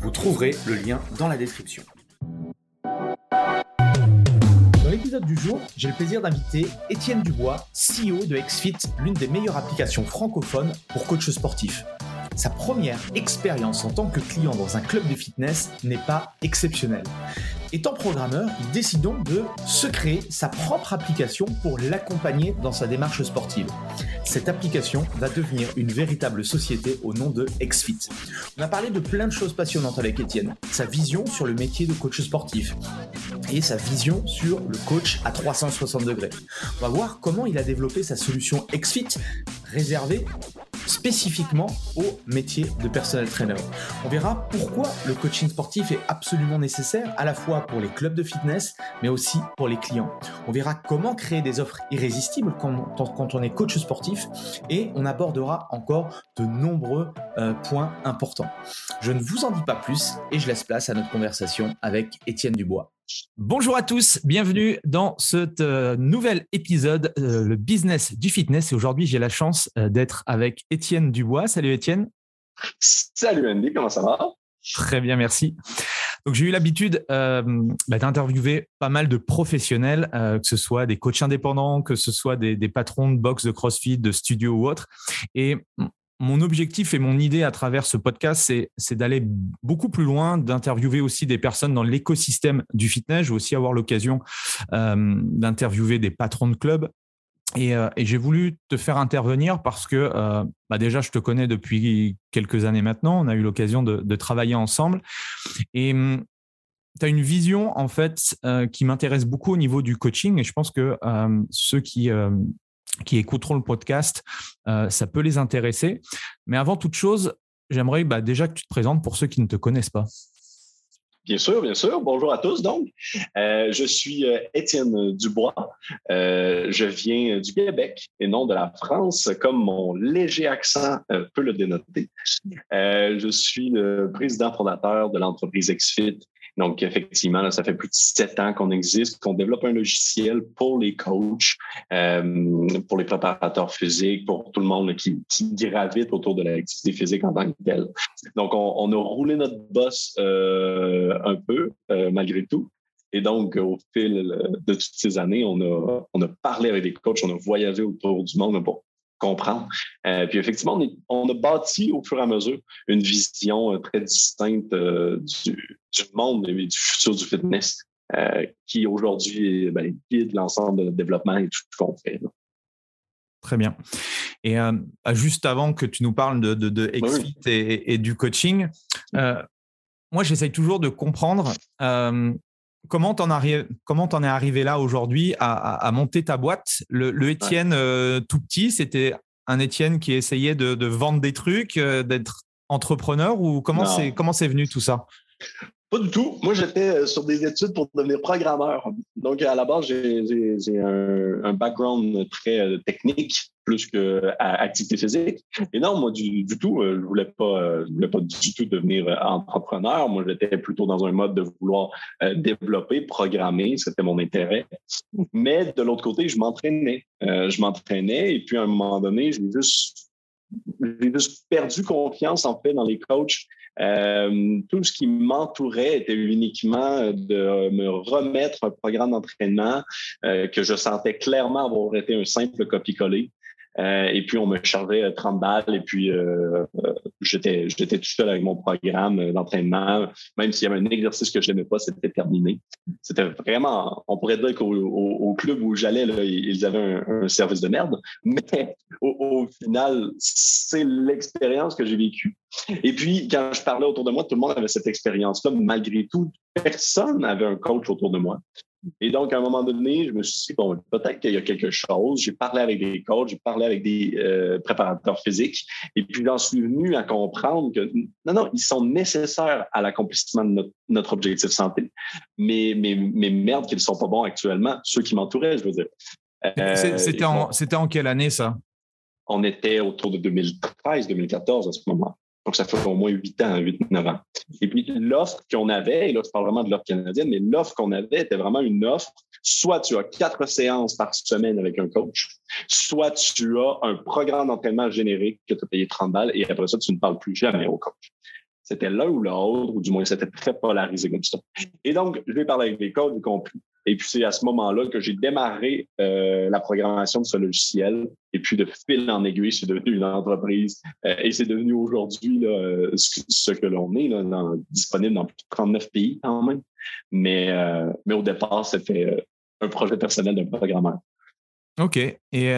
Vous trouverez le lien dans la description. Dans l'épisode du jour, j'ai le plaisir d'inviter Étienne Dubois, CEO de XFIT, l'une des meilleures applications francophones pour coach sportif. Sa première expérience en tant que client dans un club de fitness n'est pas exceptionnelle. Étant programmeur, il décide donc de se créer sa propre application pour l'accompagner dans sa démarche sportive. Cette application va devenir une véritable société au nom de XFIT. On a parlé de plein de choses passionnantes avec Étienne. Sa vision sur le métier de coach sportif et sa vision sur le coach à 360 degrés. On va voir comment il a développé sa solution XFIT réservée spécifiquement au métier de personnel trainer. On verra pourquoi le coaching sportif est absolument nécessaire à la fois pour les clubs de fitness mais aussi pour les clients. On verra comment créer des offres irrésistibles quand, on est coach sportif et on abordera encore de nombreux euh, points importants. Je ne vous en dis pas plus et je laisse place à notre conversation avec Étienne Dubois. Bonjour à tous, bienvenue dans ce euh, nouvel épisode, euh, le business du fitness. Et aujourd'hui, j'ai la chance euh, d'être avec Étienne Dubois. Salut Étienne. Salut Andy, comment ça va? Très bien, merci. Donc j'ai eu l'habitude bah, d'interviewer pas mal de professionnels, que ce soit des coachs indépendants, que ce soit des, des, patrons de box, de CrossFit, de studio ou autres. Et mon objectif et mon idée à travers ce podcast, c'est d'aller beaucoup plus loin, d'interviewer aussi des personnes dans l'écosystème du fitness. Je vais aussi avoir l'occasion euh, d'interviewer des patrons de clubs. Et, euh, j'ai voulu te faire intervenir parce que euh, bah déjà, je te connais depuis quelques années maintenant. On a eu l'occasion de, de, travailler ensemble. Et hum, tu as une vision, en fait, qui m'intéresse beaucoup au niveau du coaching. Et je pense que ceux qui qui écouteront le podcast, euh, ça peut les intéresser. Mais avant toute chose, j'aimerais bah, déjà que tu te présentes pour ceux qui ne te connaissent pas. Bien sûr, bien sûr. Bonjour à tous. Donc, euh, je suis euh, Étienne Dubois. je viens du Québec et non de la France, comme mon léger accent peut le dénoter. je suis le président fondateur de l'entreprise XFIT, donc, effectivement, ça fait plus de sept ans qu'on existe, qu'on développe un logiciel pour les coachs, euh, pour les préparateurs physiques, pour tout le monde qui, gravite autour de l'activité physique en tant que telle. Donc, on, a roulé notre boss euh, un peu, euh, malgré tout. Et donc, au fil de toutes ces années, on a, on a parlé avec des coachs, on a voyagé autour du monde pour comprendre. Euh, puis effectivement, on, a bâti au fur et à mesure une vision euh, très distincte euh, du, monde et du futur du fitness qui aujourd'hui ben, guide l'ensemble de notre développement et tout ce qu'on fait. Très bien. Et juste avant que tu nous parles de, de, et, du coaching, moi j'essaye toujours de comprendre comment t'en es arrivé là aujourd'hui à, monter ta boîte? Le, le Étienne euh, tout petit, c'était un Étienne qui essayait de, vendre des trucs, euh, d'être entrepreneur ou comment c'est comment c'est venu tout ça? Pas du tout. Moi, j'étais euh, sur des études pour devenir programmeur. Donc, à la base, j'ai un, background très technique plus que activité physique. Et non, moi, du, tout, euh, je voulais je voulais pas du tout devenir entrepreneur. Moi, j'étais plutôt dans un mode de vouloir développer, programmer. C'était mon intérêt. Mais de l'autre côté, je m'entraînais. je m'entraînais et puis à un moment donné, j'ai juste, juste perdu confiance en fait dans les coachs euh, tout ce qui m'entourait était uniquement de me remettre un programme d'entraînement euh, que je sentais clairement avoir été un simple copie-coller. Euh, et puis, on me chargeait 30 euh, balles et puis euh, j'étais, j'étais tout seul avec mon programme d'entraînement. Même s'il y avait un exercice que je n'aimais pas, c'était terminé. C'était vraiment, on pourrait dire qu'au au, club où j'allais, ils avaient un, service de merde. Mais au, final, c'est l'expérience que j'ai vécue. Et puis, quand je parlais autour de moi, tout le monde avait cette expérience-là. Malgré tout, personne n'avait un coach autour de moi. Et donc, à un moment donné, je me suis dit, bon, peut-être qu'il y a quelque chose. J'ai parlé avec des coachs, j'ai parlé avec des euh, préparateurs physiques. Et puis, j'en suis venu à comprendre que, non, non, ils sont nécessaires à l'accomplissement de notre, objectif santé. Mais, mais, mais merde qu'ils ne sont pas bons actuellement, ceux qui m'entouraient, je veux dire. Euh, c'était en, en quelle année, ça? On était autour de 2013, 2014 à ce moment. Donc, ça fait au moins 8 ans, 8-9 ans. Et puis, l'offre qu'on avait, et là, je parle vraiment de l'offre canadienne, mais l'offre qu'on avait était vraiment une offre. Soit tu as quatre séances par semaine avec un coach, soit tu as un programme d'entraînement générique que tu as payé 30 balles et après ça, tu ne parles plus jamais au coach. C'était l'un ou l'autre, ou du moins, c'était très polarisé comme ça. Et donc, je vais parler avec les coachs, j'ai compris. Et puis, c'est à ce moment-là que j'ai démarré euh, la programmation de ce logiciel. Et puis, de fil en aiguille, c'est devenu une entreprise. Euh, et c'est devenu aujourd'hui euh, ce, que l'on est, disponible dans plus de 39 pays quand même. Mais, mais au départ, c'était un projet personnel d'un programmeur. OK. Et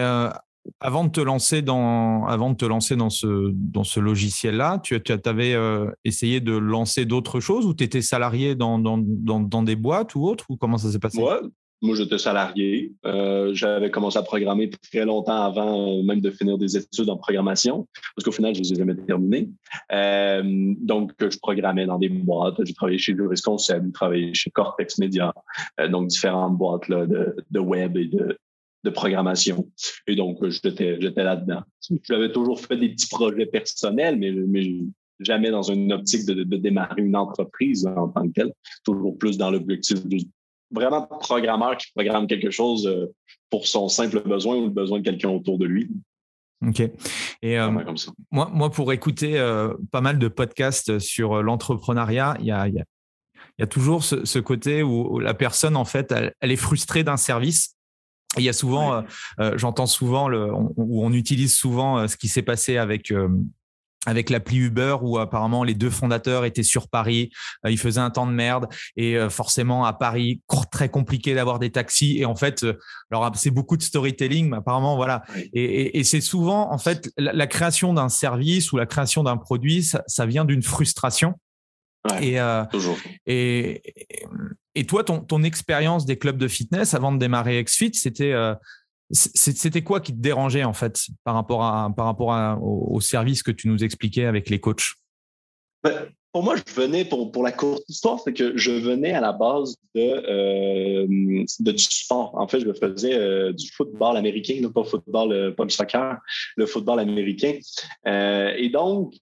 avant de te lancer dans, avant de te lancer dans ce, dans ce logiciel-là, tu, avais euh, essayé de lancer d'autres choses ou tu étais salarié dans, dans, dans, des boîtes ou autres? Ou comment ça s'est passé? Moi, moi j'étais salarié. Euh, j'avais commencé à programmer très longtemps avant euh, même de finir des études en programmation parce qu'au final, je ne les ai jamais terminées. donc, je programmais dans des boîtes. J'ai travaillé chez Jurisconcept, j'ai travaillé chez Cortex Media, donc différentes boîtes là, de, de web et de, de programmation. Et donc, j'étais, j'étais là-dedans. J'avais toujours fait des petits projets personnels, mais, mais jamais dans une optique de, de, démarrer une entreprise en tant que telle. Toujours plus dans l'objectif de vraiment programmeur qui programme quelque chose euh, pour son simple besoin ou le besoin de quelqu'un autour de lui. Ok. Et euh, moi, moi, pour écouter euh, pas mal de podcasts sur l'entrepreneuriat, il y a, y, a, y a, toujours ce, ce côté où, la personne, en fait, elle est frustrée d'un service il y a souvent, euh, euh, j'entends souvent, le, on, où on utilise souvent euh, ce qui s'est passé avec avec l'appli Uber où apparemment les deux fondateurs étaient sur Paris, ils faisaient un temps de merde et forcément à Paris très compliqué d'avoir des taxis et en fait alors c'est beaucoup de storytelling mais apparemment voilà. Et, et, c'est souvent en fait la, création d'un service ou la création d'un produit ça, ça vient d'une frustration. Et, toujours. et, et toi, ton, ton expérience des clubs de fitness avant de démarrer XFIT, c'était euh, c'était quoi qui te dérangeait en fait par rapport à par rapport à, au, service que tu nous expliquais avec les coachs? Ben, pour moi, je venais, pour, pour la courte histoire, c'est que je venais à la base de, euh, de du sport. En fait, je faisais euh, du football américain, pas football, euh, pas du soccer, le football américain. Euh, et donc,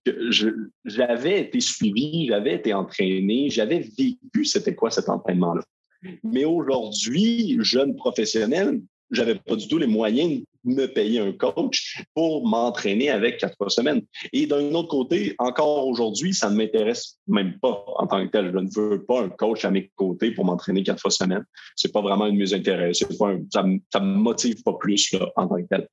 j'avais été suivi, j'avais été entraîné, j'avais vécu c'était quoi cet entraînement-là. Mais aujourd'hui, jeune professionnel, j'avais pas du tout les moyens de me payer un coach pour m'entraîner avec quatre semaines. Et d'un autre côté, encore aujourd'hui, ça ne m'intéresse même pas en tant que tel. Je ne veux pas un coach à mes côtés pour m'entraîner quatre fois semaine. C'est pas vraiment un de mes intérêts. Ça, me, me motive pas plus en tant que tel.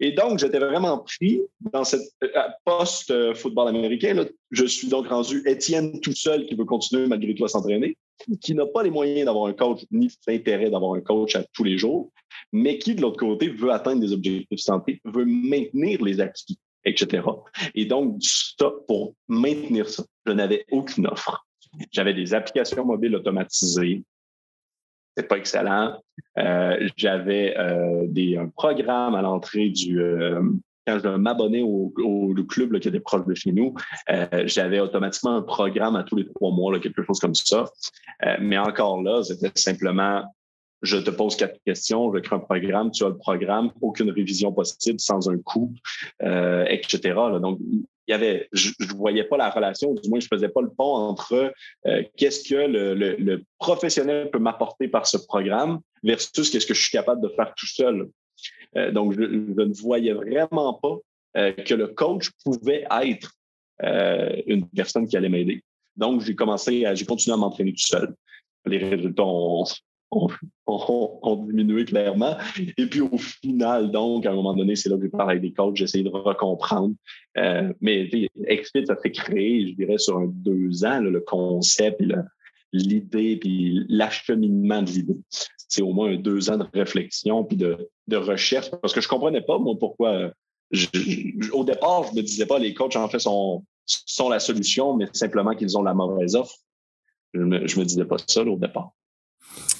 Et donc, j'étais vraiment pris dans cette euh, post-football américain. Là. Je suis donc rendu Étienne tout seul qui veut continuer malgré tout à s'entraîner, qui n'a pas les moyens d'avoir un coach ni l'intérêt d'avoir un coach à tous les jours, mais qui, de l'autre côté, veut atteindre des objectifs de santé, veut maintenir les acquis, etc. Et donc, ça, pour maintenir ça, je n'avais aucune offre. J'avais des applications mobiles automatisées. C'est pas excellent. Euh, j'avais euh, un programme à l'entrée du euh, quand je m'abonnais au, au, club qui était proche de chez nous, j'avais automatiquement un programme à tous les trois mois, là, quelque chose comme ça. mais encore là, c'était simplement je te pose quatre questions, je crée un programme, tu as le programme, aucune révision possible sans un coût, euh, etc. Donc, il y avait, je ne voyais pas la relation, du moins je faisais pas le pont entre euh, qu'est-ce que le, le, professionnel peut m'apporter par ce programme versus qu'est-ce que je suis capable de faire tout seul. Euh, donc, je, ne voyais vraiment pas euh, que le coach pouvait être une personne qui allait m'aider. Donc, j'ai commencé, j'ai continué à m'entraîner tout seul. Les résultats ont, diminué clairement. Et puis au final, donc, à un moment donné, c'est là que j'ai parlé avec des coachs, j'ai essayé de recomprendre. Euh, mais Expit, ça fait créer, je dirais, sur un deux ans, le concept, l'idée, puis l'acheminement de l'idée. C'est au moins deux ans de réflexion puis de, de recherche, parce que je comprenais pas, moi, pourquoi... au départ, je me disais pas, les coachs, en fait, sont, sont la solution, mais simplement qu'ils ont la mauvaise offre. Je me, me disais pas ça au départ.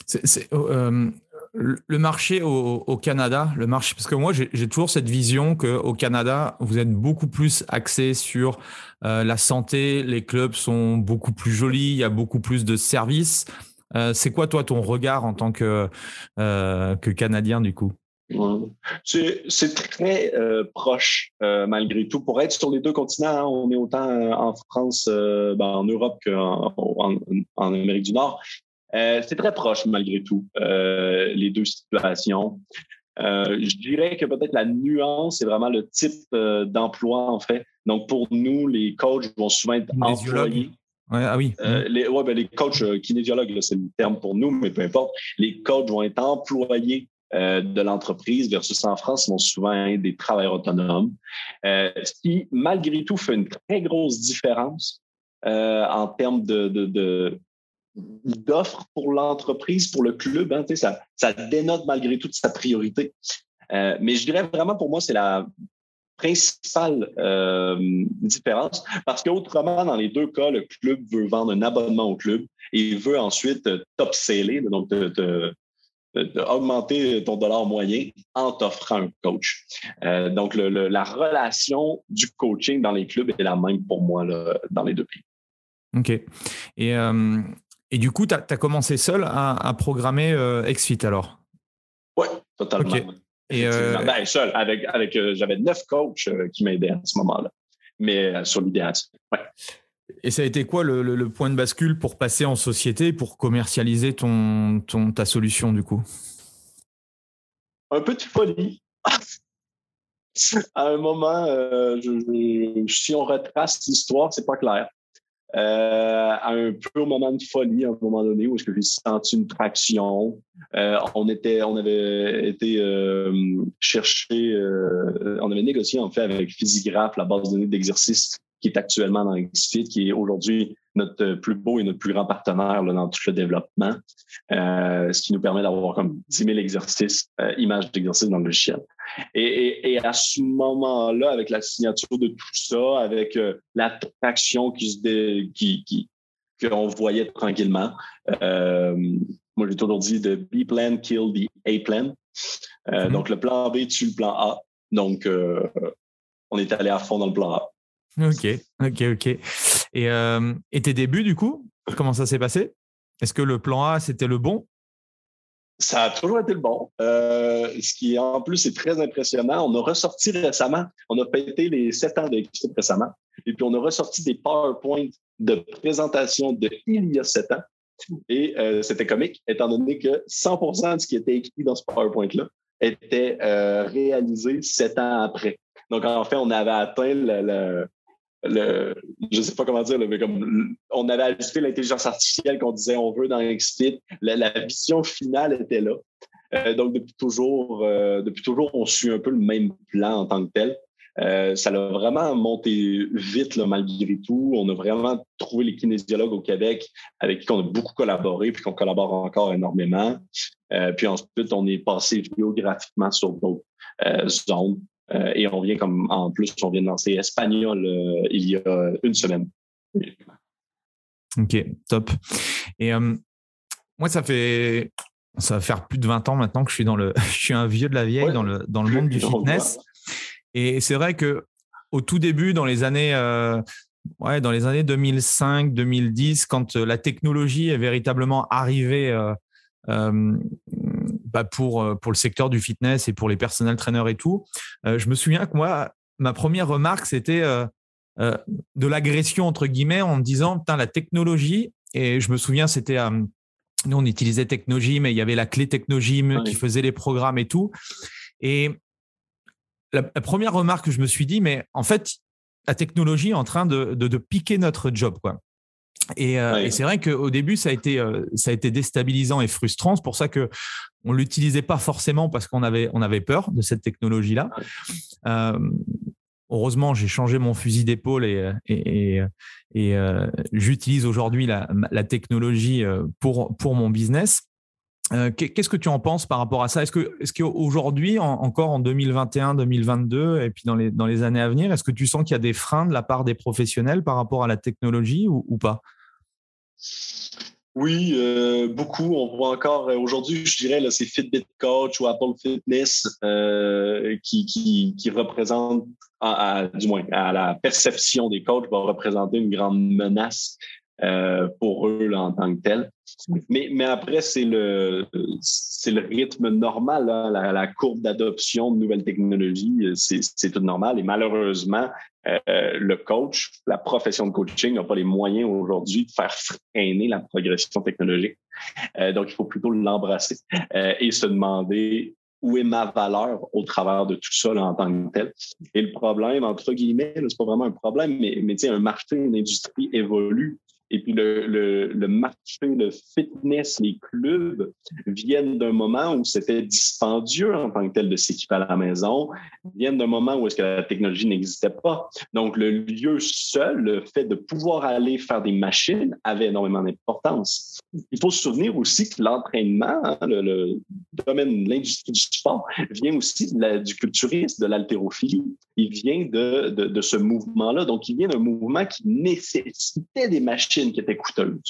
C'est, le marché au, Canada, le marché, parce que moi j'ai toujours cette vision qu'au Canada, vous êtes beaucoup plus axé sur euh, la santé, les clubs sont beaucoup plus jolis, il y a beaucoup plus de services. Euh, c'est quoi toi ton regard en tant que, euh, que Canadien du coup? C'est très proche malgré tout. Pour être sur les deux continents, hein, on est autant en France, ben, en Europe qu'en en Amérique du Nord. Euh, c'est très proche malgré tout, euh, les deux situations. Euh, je dirais que peut-être la nuance, c'est vraiment le type d'emploi, en fait. Donc, pour nous, les coachs vont souvent être employés. Ouais, ah oui. les, ouais, ben, les coachs kinésiologues, c'est le terme pour nous, mais peu importe. Les coachs vont être employés de l'entreprise versus en France, ils vont souvent être des travailleurs autonomes. ce qui, malgré tout, fait une très grosse différence en termes de, de d'offres pour l'entreprise, pour le club. Hein, ça, ça dénote malgré tout sa priorité. Euh, mais je dirais vraiment pour moi, c'est la principale euh, différence parce qu'autrement, dans les deux cas, le club veut vendre un abonnement au club et il veut ensuite top seller, donc augmenter ton dollar moyen en t'offrant un coach. Euh, donc, la relation du coaching dans les clubs est la même pour moi là, dans les deux pays. OK. Et et du coup, tu as, commencé seul à, programmer euh, XFIT alors? Oui, totalement. Et euh, ben, seul, avec, avec euh, j'avais neuf coachs qui m'aidaient à ce moment-là, mais sur l'idéal. Ouais. Et ça a été quoi le, point de bascule pour passer en société, pour commercialiser ton, ton, ta solution du coup? Un peu de folie. à un moment, si on retrace l'histoire, c'est pas clair. Euh, un peu moment de folie, à un moment donné, où est-ce que j'ai senti une traction. Euh, on était, on avait été euh, chercher, euh, on avait négocié en fait avec Physigraph, la base de données d'exercice qui est actuellement dans XFIT, qui est aujourd'hui notre plus beau et notre plus grand partenaire là, dans tout le développement, euh, ce qui nous permet d'avoir comme 10 000 exercices, euh, images d'exercices dans le logiciel. Et, et, et, à ce moment-là, avec la signature de tout ça, avec euh, l'attraction qui se qui, qui qu'on voyait tranquillement, moi j'ai toujours dit de B plan kill the A plan. Mm-hmm. Donc le plan B tue le plan A. Donc on est allé à fond dans le plan A. Ok, ok, ok. Et, euh, et tes débuts, du coup, comment ça s'est passé? Est-ce que le plan A, c'était le bon? Ça a toujours été le bon. Euh, ce qui, en plus, est très impressionnant. On a ressorti récemment, on a pété les sept ans de récemment, et puis on a ressorti des PowerPoint de présentation de il y a sept ans. Et euh, c'était comique, étant donné que 100% de ce qui était écrit dans ce PowerPoint-là était réalisé sept ans après. Donc, en fait, on avait atteint le, je sais pas comment dire, mais comme on avait ajouté l'intelligence artificielle qu'on disait on veut dans XFIT, la, vision finale était là. Euh, donc depuis toujours, euh, depuis toujours, on suit un peu le même plan en tant que tel. Euh, ça l'a vraiment monté vite malgré tout. On a vraiment trouvé les kinésiologues au Québec avec qui on a beaucoup collaboré puis qu'on collabore encore énormément. puis ensuite, on est passé géographiquement sur d'autres zones. Euh, et on vient comme en plus, on vient de lancer Espagnol euh, il y a une semaine. Ok, top. Et euh, moi, ça fait ça va faire plus de 20 ans maintenant que je suis dans le je suis un vieux de la vieille dans le dans le monde du fitness. Et c'est vrai que au tout début, dans les années ouais, dans les années 2005, 2010, quand la technologie est véritablement arrivée bah, pour, euh, pour le secteur du fitness et pour les personnels traîneurs et tout. Euh, je me souviens que moi, ma première remarque, c'était euh, de l'agression, entre guillemets, en me disant, putain, la technologie, et je me souviens, c'était, nous, on utilisait Technogym, mais il y avait la clé Technogym qui faisait les programmes et tout. Et la, première remarque que je me suis dit, mais en fait, la technologie est en train de, de, de piquer notre job, quoi. Euh, et, c'est vrai qu'au début, ça a, été, euh, ça a été déstabilisant et frustrant. C'est pour ça que on l'utilisait pas forcément parce qu'on avait, on avait peur de cette technologie-là. Euh, heureusement, j'ai changé mon fusil d'épaule et, et, et j'utilise aujourd'hui la, la, technologie pour, pour mon business. Qu'est-ce que tu en penses par rapport à ça? Est-ce que, est-ce qu'aujourd'hui, encore en 2021, 2022, et puis dans les, dans les années à venir, est-ce que tu sens qu'il y a des freins de la part des professionnels par rapport à la technologie ou, ou pas? Oui, euh, beaucoup. On voit encore euh, aujourd'hui, je dirais, là, c'est Fitbit Coach ou Apple Fitness euh, qui, qui, qui représente, du moins à la perception des coachs, va représenter une grande menace pour eux en tant que tel. Mais, après, c'est le, rythme normal, la, la, courbe d'adoption de nouvelles technologies, c'est tout normal. Et malheureusement, euh, le coach, la profession de coaching n'a pas les moyens aujourd'hui de faire freiner la progression technologique. Euh, donc, il faut plutôt l'embrasser euh, et se demander où est ma valeur au travers de tout ça en tant que tel. Et le problème, entre guillemets, c'est pas vraiment un problème, mais, mais un marché, une industrie évolue et puis le, le, le, marché, le fitness, les clubs viennent d'un moment où c'était dispendieux en tant que tel de s'équiper à la maison, viennent d'un moment où est-ce que la technologie n'existait pas. Donc le lieu seul, le fait de pouvoir aller faire des machines avait énormément d'importance. Il faut se souvenir aussi que l'entraînement, hein, le, domaine de l'industrie du sport, vient aussi du culturisme, de l'haltérophilie. Il vient de, de ce mouvement-là. Donc il vient d'un mouvement qui nécessitait des machines qui était coûteuse.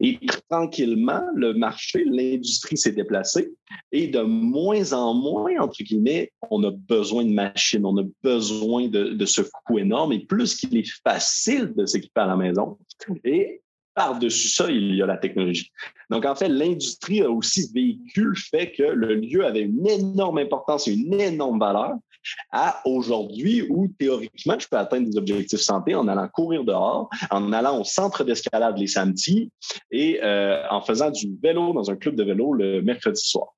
Et tranquillement, le marché, l'industrie s'est déplacée et de moins en moins, entre guillemets, on a besoin de machines, on a besoin de, ce coût énorme et plus qu'il est facile de s'équiper à la maison. Et par-dessus ça, il y a la technologie. Donc, en fait, l'industrie a aussi vécu le fait que le lieu avait une énorme importance et une énorme valeur à aujourd'hui où théoriquement, je peux atteindre des objectifs santé en allant courir dehors, en allant au centre d'escalade les samedis et euh, en faisant du vélo dans un club de vélo le mercredi soir.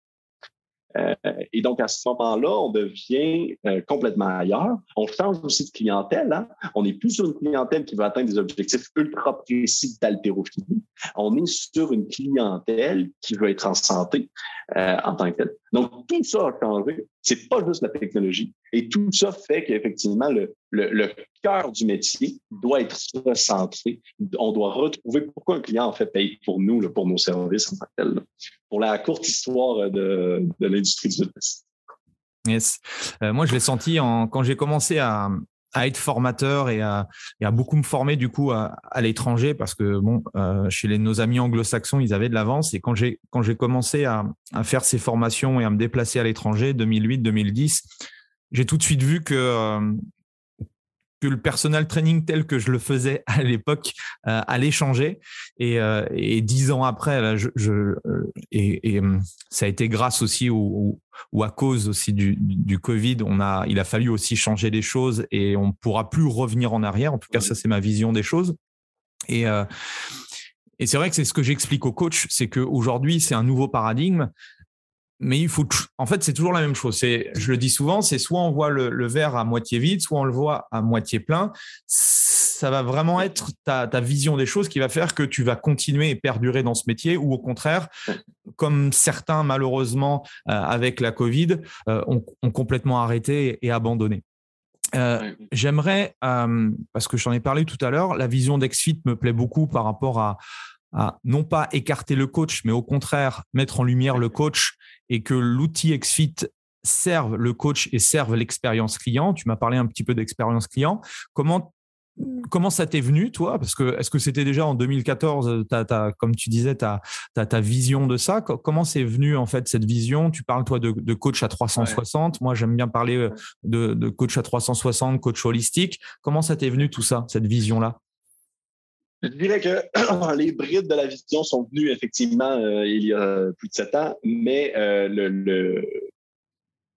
Euh, et donc, à ce moment-là, on devient euh, complètement ailleurs. On change aussi de clientèle. Hein. On n'est plus sur une clientèle qui veut atteindre des objectifs ultra précis d'haltérophilie. On est sur une clientèle qui veut être en santé en tant que telle. Donc, tout ça a changé. C'est pas juste la technologie. Et tout ça fait qu'effectivement, le, le, le cœur du métier doit être recentré. On doit retrouver pourquoi un client en fait paye pour nous, pour nos services en tant que tel. Pour la courte histoire de, de l'industrie du fitness. Yes. Euh, moi, je l'ai senti en, quand j'ai commencé à, à être formateur et à, et à, beaucoup me former du coup à, à l'étranger parce que bon euh, chez les, nos amis anglo-saxons ils avaient de l'avance et quand j'ai quand j'ai commencé à, à, faire ces formations et à me déplacer à l'étranger 2008 2010 j'ai tout de suite vu que euh, que le personal training tel que je le faisais à l'époque euh, allait changer. Et, euh, et, dix ans après, là, je, je euh, et, et, ça a été grâce aussi ou, ou à cause aussi du, du, Covid, on a, il a fallu aussi changer les choses et on pourra plus revenir en arrière. En tout cas, ça c'est ma vision des choses. Et euh, et c'est vrai que c'est ce que j'explique aux coachs, c'est qu'aujourd'hui, c'est un nouveau paradigme mais il faut, en fait, c'est toujours la même chose. C'est, je le dis souvent, c'est soit on voit le, verre à moitié vide, soit on le voit à moitié plein. Ça va vraiment être ta, ta, vision des choses qui va faire que tu vas continuer et perdurer dans ce métier, ou au contraire, comme certains malheureusement euh, avec la Covid euh, ont, ont, complètement arrêté et abandonné. Euh, J'aimerais, parce que j'en ai parlé tout à l'heure, la vision d'Exfit me plaît beaucoup par rapport à, à non pas écarter le coach, mais au contraire mettre en lumière le coach et que l'outil XFIT serve le coach et serve l'expérience client. Tu m'as parlé un petit peu d'expérience client. Comment Comment ça t'est venu, toi? Parce que est-ce que c'était déjà en 2014, comme tu disais, ta, ta vision de ça? Comment c'est venu en fait cette vision? Tu parles toi de, coach à 360. Moi, j'aime bien parler euh, de, de, coach à 360, coach holistique. Comment ça t'est venu tout ça, cette vision-là? Je dirais que les brides de la vision sont venues effectivement euh, il y a plus de sept ans, mais euh, le, le,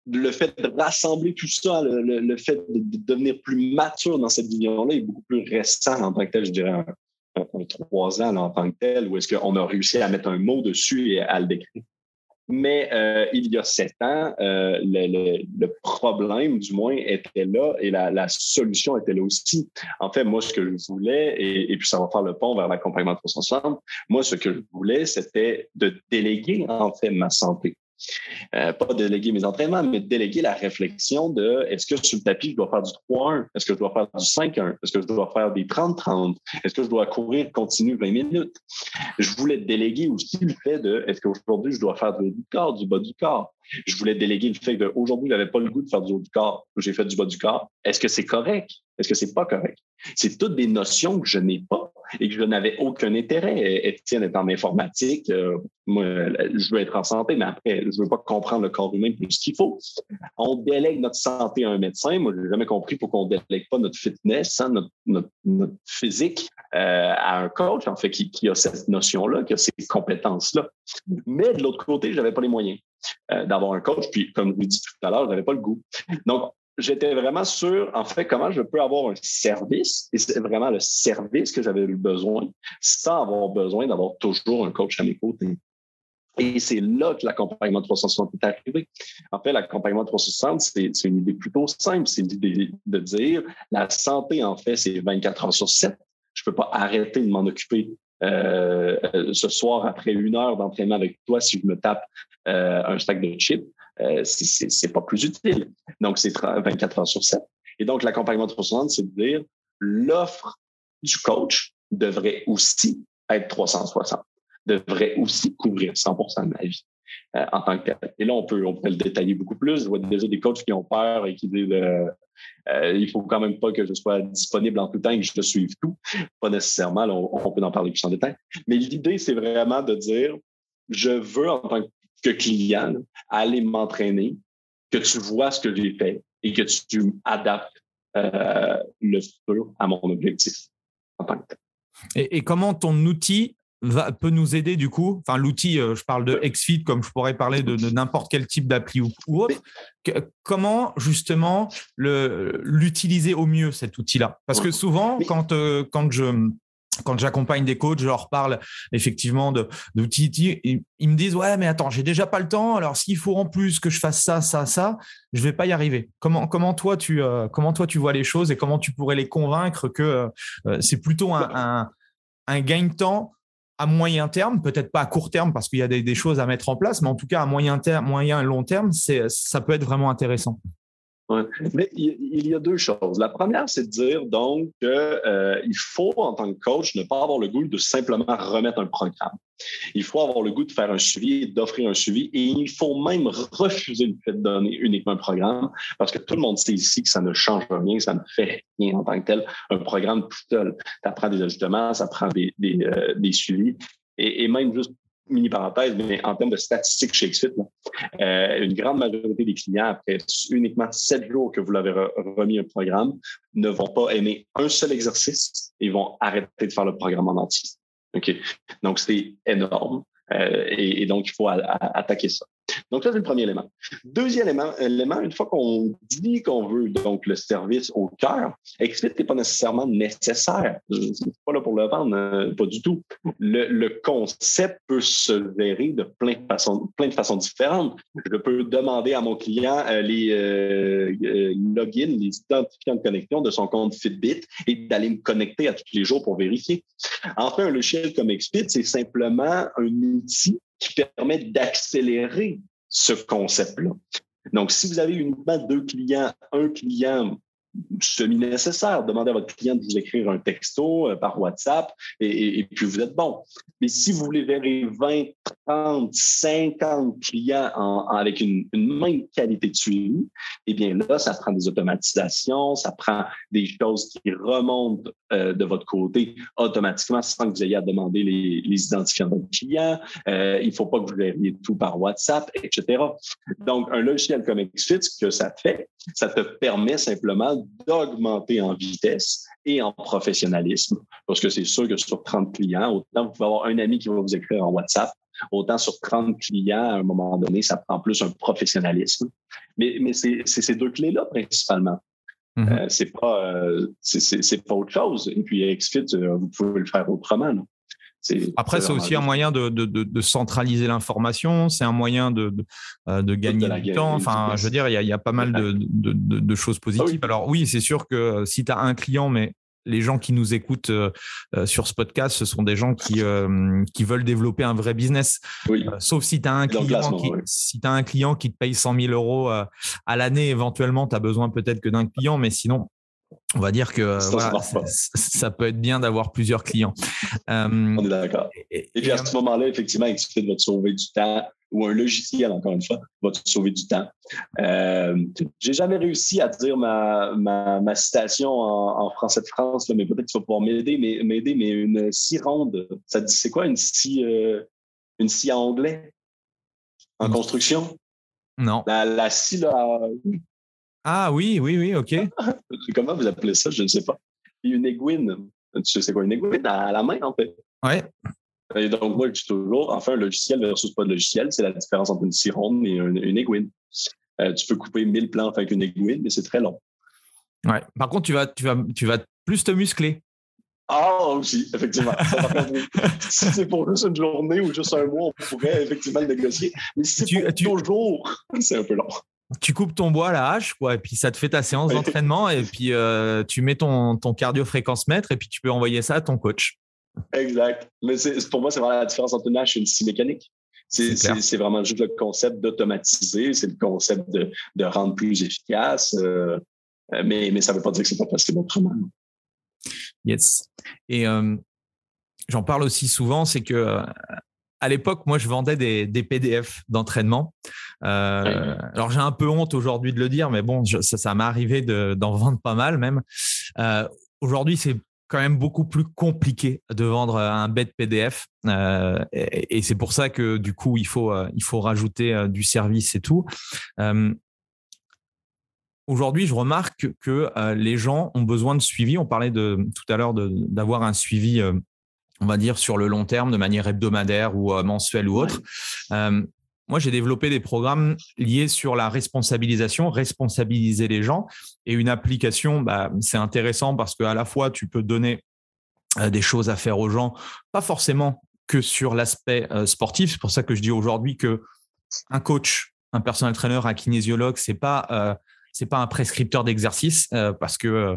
le, fait de rassembler tout ça, le, le, fait de, devenir plus mature dans cette vision-là est beaucoup plus récent en tant que tel, je dirais un, trois ans en tant que tel, où est-ce qu'on a réussi à mettre un mot dessus et à le décrire. Mais euh, il y a sept ans, euh, le, le, le, problème, du moins, était là et la, la, solution était là aussi. En fait, moi, ce que je voulais, et, et puis ça va faire le pont vers l'accompagnement 360, moi, ce que je voulais, c'était de déléguer, en fait, ma santé. Euh, pas déléguer mes entraînements, mais déléguer la réflexion de est-ce que sur le tapis, je dois faire du 3-1? Est-ce que je dois faire du 5-1? Est-ce que je dois faire des 30-30? Est-ce que je dois courir continu 20 minutes? Je voulais déléguer aussi le fait de est-ce qu'aujourd'hui, je dois faire du corps, du bas du corps? Je voulais déléguer le fait qu'aujourd'hui, je n'avais pas le goût de faire du haut du corps. J'ai fait du bas du corps. Est-ce que c'est correct? Est-ce que c'est pas correct? C'est toutes des notions que je n'ai pas et que je n'avais aucun intérêt. Étienne est en informatique. Euh, moi, je veux être en santé, mais après, je veux pas comprendre le corps humain plus qu'il faut. On délègue notre santé à un médecin. Moi, j'ai jamais compris pourquoi on délègue pas notre fitness, hein, notre, physique euh, à un coach, en fait, qui, a cette notion-là, qui a ces compétences-là. Mais de l'autre côté, j'avais pas les moyens euh, d'avoir un coach. Puis, comme je vous dit tout à l'heure, j'avais pas le goût. Donc, j'étais vraiment sûr, en fait, comment je peux avoir un service, et c'est vraiment le service que j'avais eu besoin, sans avoir besoin d'avoir toujours un coach à mes côtés. Et c'est là que l'accompagnement 360 est arrivé. En fait, l'accompagnement 360, c'est une idée plutôt simple. C'est l'idée de dire la santé, en fait, c'est 24 heures sur 7. Je peux pas arrêter de m'en occuper euh, ce soir après une heure d'entraînement avec toi si je me tape euh, un stack de chips. Euh, c'est pas plus utile. Donc, c'est 24 heures sur 7. Et donc, l'accompagnement 360, c'est de dire l'offre du coach devrait aussi être 360, devrait aussi couvrir 100% de ma vie. Euh, en tant que tel. Et là, on peut, on peut le détailler beaucoup plus. Je vois déjà des coachs qui ont peur et qui disent euh, euh, il faut quand même pas que je sois disponible en tout temps et que je te suive tout. Pas nécessairement, on, peut en parler plus en détail. Mais l'idée, c'est vraiment de dire je veux, en tant que client, aller m'entraîner, que tu vois ce que j'ai fait et que tu adaptes le futur à mon objectif en tant que tel. et comment ton outil peut nous aider du coup? Enfin, l'outil, euh, je parle de XFIT comme je pourrais parler de, n'importe quel type d'appli ou, autre. comment justement l'utiliser au mieux cet outil-là? Parce que souvent, quand, euh, quand je quand j'accompagne des coachs, je leur parle effectivement d'outils. Ils me disent ouais, mais attends, j'ai déjà pas le temps. Alors s'il faut en plus que je fasse ça, ça, ça, je vais pas y arriver. Comment comment toi tu euh, comment toi tu vois les choses et comment tu pourrais les convaincre que c'est plutôt un, gain de temps à moyen terme, peut-être pas à court terme parce qu'il y a des, choses à mettre en place, mais en tout cas à moyen terme, moyen et long terme, ça peut être vraiment intéressant. Mais il y a deux choses. La première, c'est de dire donc qu'il euh, faut, en tant que coach, ne pas avoir le goût de simplement remettre un programme. Il faut avoir le goût de faire un suivi, d'offrir un suivi, et il faut même refuser le fait de donner uniquement un programme, parce que tout le monde sait ici que ça ne change rien, ça ne fait rien en tant que tel. Un programme tout seul, ça prend des ajustements, ça prend des, des, euh, suivis, et, et, même juste mini parenthèse, mais en termes de statistiques chez XFIT, euh, une grande majorité des clients, après uniquement sept jours que vous l'avez remis un programme, ne vont pas aimer un seul exercice et vont arrêter de faire le programme en entier. OK? Donc, c'est énorme. Euh, et, donc, il faut attaquer ça. Donc, ça, c'est le premier élément. Deuxième élément, une fois qu'on dit qu'on veut donc le service au cœur, Explit n'est pas nécessairement nécessaire. C'est pas là pour le vendre, hein, pas du tout. Le, concept peut se verrer de plein de façons, plein de façons différentes. Je peux demander à mon client euh, les euh, euh, logins, les identifiants de connexion de son compte Fitbit et d'aller me connecter à tous les jours pour vérifier. Enfin, un logiciel comme Explit, c'est simplement un outil qui permet d'accélérer ce concept-là. Donc, si vous avez uniquement deux clients, un client semi-nécessaire. Demandez à votre client de vous écrire un texto euh, par WhatsApp et, puis vous êtes bon. Mais si vous voulez verrer 20, 30, 50 clients avec une, même qualité de suivi, eh bien là, ça prend des automatisations, ça prend des choses qui remontent euh, de votre côté automatiquement sans que vous ayez à demander les, identifiants de votre client. Euh, il ne faut pas que vous verriez tout par WhatsApp, etc. Donc, un logiciel comme XFIT, ce que ça fait, ça te permet simplement d'augmenter en vitesse et en professionnalisme. Parce que c'est sûr que sur 30 clients, autant vous pouvez avoir un ami qui va vous écrire en WhatsApp, autant sur 30 clients, à un moment donné, ça prend plus un professionnalisme. Mais, mais c'est ces deux clés-là principalement. Mm-hmm. Euh, c'est pas euh, c'est pas autre chose. Et puis XFIT, euh, vous pouvez le faire autrement. Après, c'est aussi un moyen de, centraliser l'information, c'est un moyen de, euh, gagner du temps. Enfin, je veux dire, il y a, pas mal de, choses ah positives. Alors oui, c'est sûr que euh, si tu as un client, mais les gens qui nous écoutent euh, sur ce podcast, ce sont des gens qui, qui veulent développer un vrai business. sauf si tu as, un client qui, si as un client qui te paye 100 000 euros à l'année, éventuellement, tu as besoin peut-être que d'un client, mais sinon, on va dire que ça, peut être bien d'avoir plusieurs clients. on est d'accord. Et, puis à ce moment-là, effectivement, XFIT va te sauver du temps ou un logiciel, encore une fois, va te sauver du temps. Euh, j'ai jamais réussi à dire ma, ma, citation en, français de France, mais peut-être que tu vas pouvoir m'aider, mais, m'aider, mais une scie ronde, ça dit c'est quoi une scie, euh, une scie en anglais? En construction? Non. La, la scie là. Ah oui, oui, oui, OK. Comment vous appelez ça? Je ne sais pas. une aiguine. Tu sais c'est quoi une aiguine? À la main, en fait? Et donc, moi, je dis toujours, enfin, un logiciel versus pas de logiciel, c'est la différence entre une scie ronde et une, aiguine. Euh, tu peux couper 1000 plans avec une aiguine, mais c'est très long. Ouais. Par contre, tu vas, tu vas, tu vas plus te muscler. Ah, aussi, effectivement. si c'est pour juste une journée ou juste un mois, on pourrait effectivement le négocier. Mais si c'est pour tu, toujours, c'est un peu long tu coupes ton bois à la hache, quoi, et puis ça te fait ta séance d'entraînement, et puis euh, tu mets ton, ton cardio-fréquence mètre, et puis tu peux envoyer ça à ton coach. Exact. Mais pour moi, c'est vraiment la différence entre une hache et une scie mécanique. C'est vraiment juste le concept d'automatiser, c'est le concept de, de, rendre plus efficace, euh, mais, mais ça ne veut pas dire que c'est pas possible autrement. Yes. Et euh, j'en parle aussi souvent, c'est que à l'époque, moi, je vendais des, des PDF d'entraînement. Euh, alors, j'ai un peu honte aujourd'hui de le dire, mais bon, ça, ça m'est arrivé d'en vendre pas mal même. Euh, aujourd'hui, c'est quand même beaucoup plus compliqué de vendre un bête PDF. Euh, et, c'est pour ça que du coup, il faut, il faut rajouter du service et tout. Aujourd'hui, je remarque que les gens ont besoin de suivi. On parlait de, tout à l'heure d'avoir un suivi on va dire, sur le long terme, de manière hebdomadaire ou euh, mensuelle ou autre. Euh, moi, j'ai développé des programmes liés sur la responsabilisation, responsabiliser les gens. Et une application, bah, c'est intéressant parce qu'à la fois, tu peux donner euh, des choses à faire aux gens, pas forcément que sur l'aspect sportif. C'est pour ça que je dis aujourd'hui que un coach, un personnel trainer, un kinésiologue, c'est pas c'est pas un prescripteur d'exercice parce que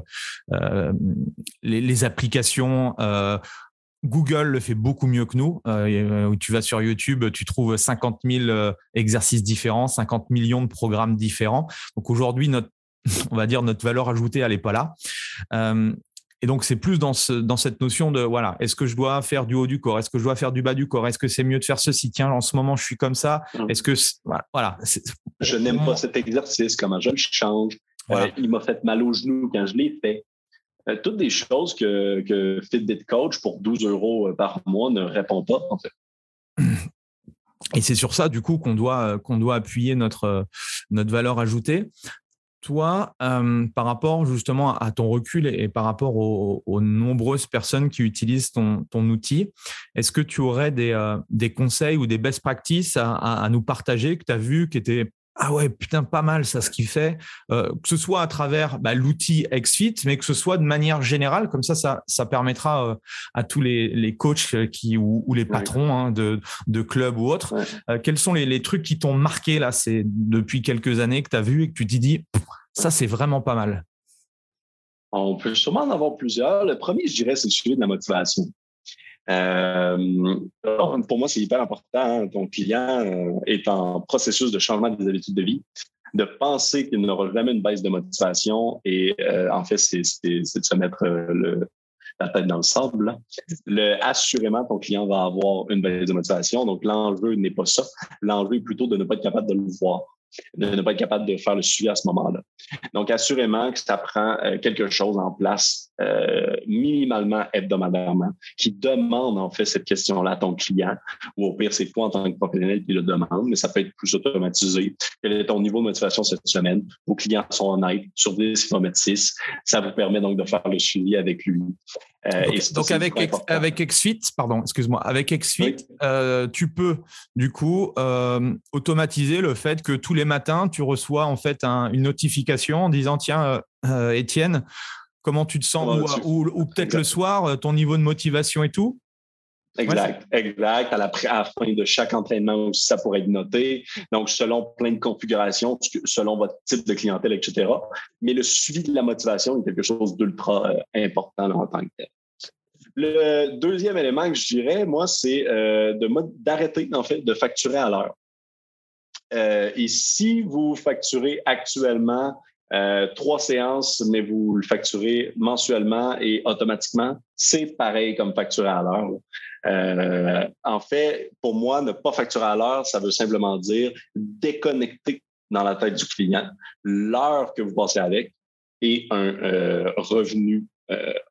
les, les, applications Google le fait beaucoup mieux que nous. Euh, tu vas sur YouTube, tu trouves 50 000 euh, exercices différents, 50 millions de programmes différents. Donc aujourd'hui, notre, on va dire notre valeur ajoutée, elle n'est pas là. Euh, et donc c'est plus dans, ce, dans cette notion de voilà, est-ce que je dois faire du haut du corps, est-ce que je dois faire du bas du corps, est-ce que c'est mieux de faire ceci? Tiens, en ce moment je suis comme ça. Mmh. Est-ce que voilà, Je n'aime pas cet exercice. Comment je le change Il m'a fait mal au genou quand je l'ai fait. Euh, toutes des choses que, Fitbit Coach pour 12 euros euh, par mois ne répond pas. Et c'est sur ça, du coup, qu'on doit, euh, qu'on doit appuyer notre, notre valeur ajoutée. Toi, par rapport justement à ton recul et, par rapport aux, nombreuses personnes qui utilisent ton, outil, est-ce que tu aurais des, des, conseils ou des best practices à, à nous partager que tu as vu qui étaient ah ouais, putain, pas mal ça, ce qu'il fait, euh, que ce soit à travers bah, l'outil XFIT, mais que ce soit de manière générale, comme ça, ça, ça permettra euh, à tous les, les coachs euh, qui, ou, les patrons hein, de, de clubs ou autres, quels sont les, les trucs qui t'ont marqué là, c'est depuis quelques années que tu as vu et que tu t'y dis, ça, c'est vraiment pas mal. On peut sûrement en avoir plusieurs. Le premier, je dirais, c'est celui de la motivation. Euh, pour moi, c'est hyper important. Hein. Ton client euh, est en processus de changement des habitudes de vie. De penser qu'il n'aura jamais une baisse de motivation et euh, en fait, c'est de se mettre la tête dans le sable. Le, assurément, ton client va avoir une baisse de motivation. Donc, l'enjeu n'est pas ça. L'enjeu est plutôt de ne pas être capable de le voir de ne pas être capable de faire le suivi à ce moment-là. Donc, assurément que ça prend quelque chose en place euh, minimalement hebdomadairement qui demande en fait cette question-là à ton client ou au pire, c'est toi en tant que professionnel qui le demande, mais ça peut être plus automatisé. Quel est ton niveau de motivation cette semaine? Vos clients sont honnêtes. Sur 10, il faut mettre 6. Ça vous permet donc de faire le suivi avec lui. Euh, donc, avec, avec XFIT, pardon, excuse-moi, avec XFIT, tu peux du coup automatiser le fait que tous les matins, tu reçois en fait une notification en disant tiens, euh, euh, Étienne, comment tu te sens ou, peut-être le soir, euh, ton niveau de motivation et tout? Exact, exact. À la, fin de chaque entraînement aussi, ça pourrait être noté. Donc, selon plein de configurations, selon votre type de clientèle, etc. Mais le suivi de la motivation est quelque chose d'ultra important en tant que tel. Le deuxième élément que je dirais, moi, c'est d'arrêter, en fait, de facturer à l'heure. Euh, et si vous facturez actuellement Euh, trois séances, mais vous le facturez mensuellement et automatiquement. C'est pareil comme facturer à l'heure. Euh, en fait, pour moi, ne pas facturer à l'heure, ça veut simplement dire déconnecter dans la tête du client l'heure que vous passez avec et un euh, revenu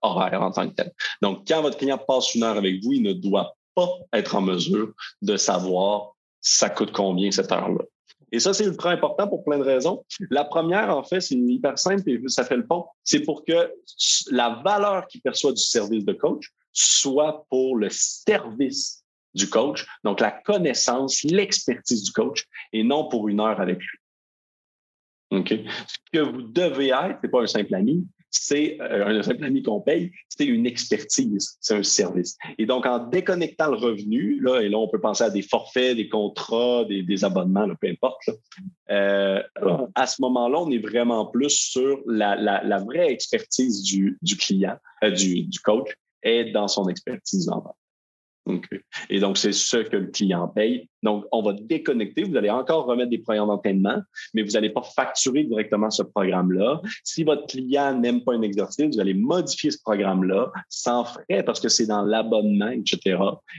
horaire en tant que tel. Donc, quand votre client passe une heure avec vous, il ne doit pas être en mesure de savoir ça coûte combien cette heure-là. Et ça, c'est ultra important pour plein de raisons. La première, en fait, c'est hyper simple et ça fait le pont. C'est pour que la valeur qu'il perçoit du service de coach soit pour le service du coach, donc la connaissance, l'expertise du coach, et non pour une heure avec lui. OK? Ce que vous devez être, c'est pas un simple ami, c'est euh, un simple ami qu'on paye, c'est une expertise, c'est un service. Et donc, en déconnectant le revenu, là, et là, on peut penser à des forfaits, des contrats, des, abonnements, peu importe. Euh, à ce moment-là, on est vraiment plus sur la, vraie expertise du, client, euh, du, du, coach, et dans son expertise en et donc, c'est ce que le client paye. Donc, on va déconnecter. Vous allez encore remettre des programmes d'entraînement, mais vous n'allez pas facturer directement ce programme-là. Si votre client n'aime pas un exercice, vous allez modifier ce programme-là sans frais parce que c'est dans l'abonnement, etc.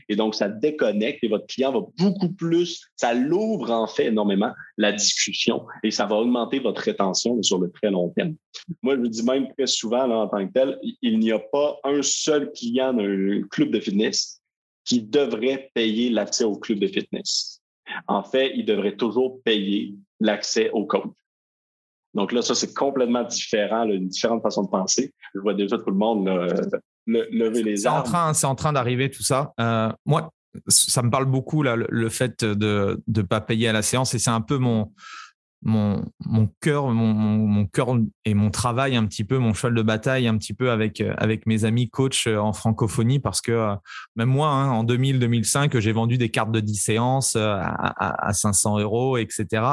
Et donc, ça déconnecte et votre client va beaucoup plus, ça l'ouvre en fait énormément la discussion et ça va augmenter votre rétention sur le très long terme. Moi, je vous dis même très souvent, là, en tant que tel, il n'y a pas un seul client d'un club de fitness qui devrait payer l'accès au club de fitness. En fait, il devrait toujours payer l'accès au coach. Donc là, ça, c'est complètement différent, une différente façon de penser. Je vois déjà tout le monde lever les armes. C'est en train d'arriver tout ça. Euh, moi, ça me parle beaucoup, là, le, fait de ne pas payer à la séance, et c'est un peu mon, mon, cœur, mon, cœur et mon travail un petit peu, mon cheval de bataille un petit peu avec, euh, avec mes amis coachs euh, en francophonie parce que euh, même moi, hein, en 2000-2005, j'ai vendu des cartes de 10 séances à, à, 500 euros, etc.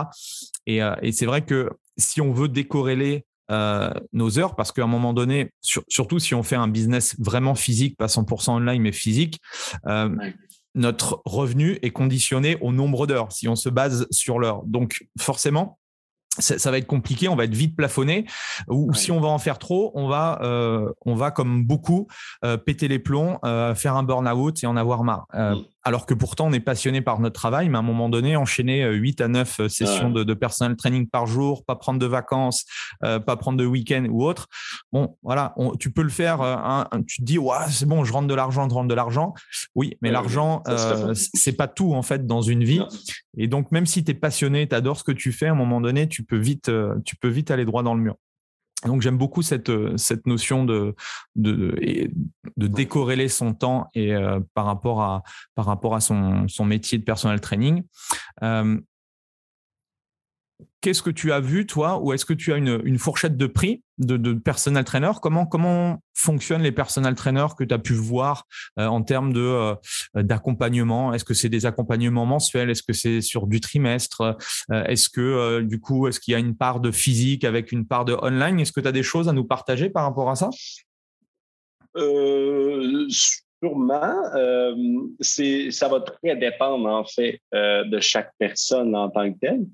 Et, et c'est vrai que si on veut décorréler nos heures, parce qu'à un moment donné, surtout si on fait un business vraiment physique, pas 100% online, mais physique, notre revenu est conditionné au nombre d'heures, si on se base sur l'heure. Donc forcément, ça, va être compliqué, on va être vite plafonné. Ou si on va en faire trop, on va, euh, on va comme beaucoup euh, péter les plombs, euh, faire un burn-out et en avoir marre. Mm alors que pourtant on est passionné par notre travail, mais à un moment donné, enchaîner 8 euh, à 9 euh, sessions de, de personnel training par jour, pas prendre de vacances, euh, pas prendre de week-end ou autre, bon, voilà, tu peux le faire, tu te dis, ouais, c'est bon, je rentre de l'argent, je rentre de l'argent. Oui, mais l'argent, c'est pas tout en fait dans une vie. Et donc, même si tu es passionné, tu adores ce que tu fais, à un moment donné, tu peux vite, tu peux vite aller droit dans le mur. Donc j'aime beaucoup cette, euh, cette notion de, de, de décorréler son temps et euh, par rapport à, par rapport à son, son métier de personal training. Euh, Qu'est-ce que tu as vu, toi, ou est-ce que tu as une, fourchette de prix de, de personal trainer? Comment, comment fonctionnent les personal trainers que tu as pu voir euh, en termes de, euh, d'accompagnement? Est-ce que c'est des accompagnements mensuels? Est-ce que c'est sur du trimestre? Euh, Est-ce que, du coup, est-ce qu'il y a une part de physique avec une part de online? Est-ce que tu as des choses à nous partager par rapport à ça? Sûrement, euh, ça va très dépendre en fait euh, de chaque personne en tant que telle.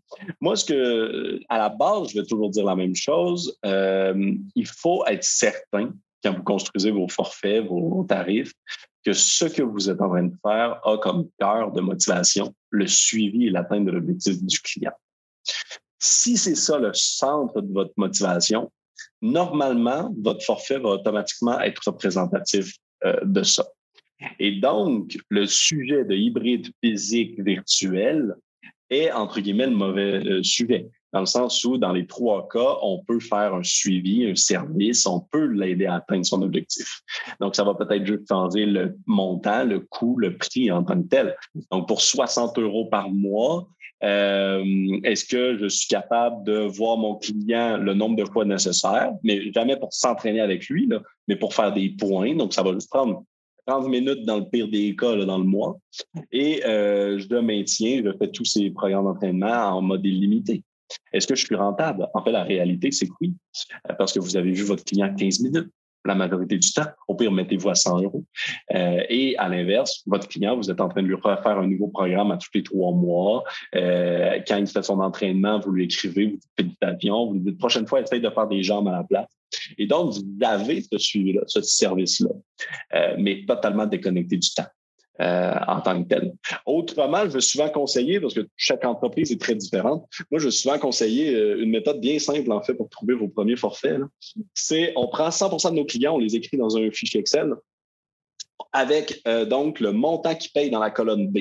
Moi, ce que, à la base, je vais toujours dire la même chose. Euh, il faut être certain quand vous construisez vos forfaits, vos tarifs, que ce que vous êtes en train de faire a comme cœur de motivation le suivi et l'atteinte de l'objectif du client. Si c'est ça le centre de votre motivation, normalement, votre forfait va automatiquement être représentatif de ça. Et donc, le sujet de hybride physique virtuel est, entre guillemets, le mauvais euh, sujet. Dans le sens où, dans les trois cas, on peut faire un suivi, un service, on peut l'aider à atteindre son objectif. Donc, ça va peut-être juste changer le montant, le coût, le prix en tant que tel. Donc, pour 60 euros par mois, euh, est-ce que je suis capable de voir mon client le nombre de fois nécessaire, mais jamais pour s'entraîner avec lui, là, mais pour faire des points. Donc, ça va juste prendre 30 minutes dans le pire des cas dans le mois. Et euh, je le maintiens, je fais tous ces programmes d'entraînement en mode illimité. Est-ce que je suis rentable? En fait, la réalité, c'est que oui, parce que vous avez vu votre client 15 minutes. la majorité du temps. Au pire, mettez-vous à 100 euros. Euh, et à l'inverse, votre client, vous êtes en train de lui refaire un nouveau programme à tous les trois mois. Euh, quand il fait son entraînement, vous lui écrivez, vous dites d'avion, vous lui dites prochaine fois, essaye de faire des jambes à la place. Et donc, vous avez ce suivi-là, ce service-là, euh, mais totalement déconnecté du temps. Euh, en tant que tel. Autrement, je veux souvent conseiller, parce que chaque entreprise est très différente, moi, je veux souvent conseiller euh, une méthode bien simple, en fait, pour trouver vos premiers forfaits. C'est, on prend 100% de nos clients, on les écrit dans un fichier Excel, avec euh, donc le montant qui paye dans la colonne B.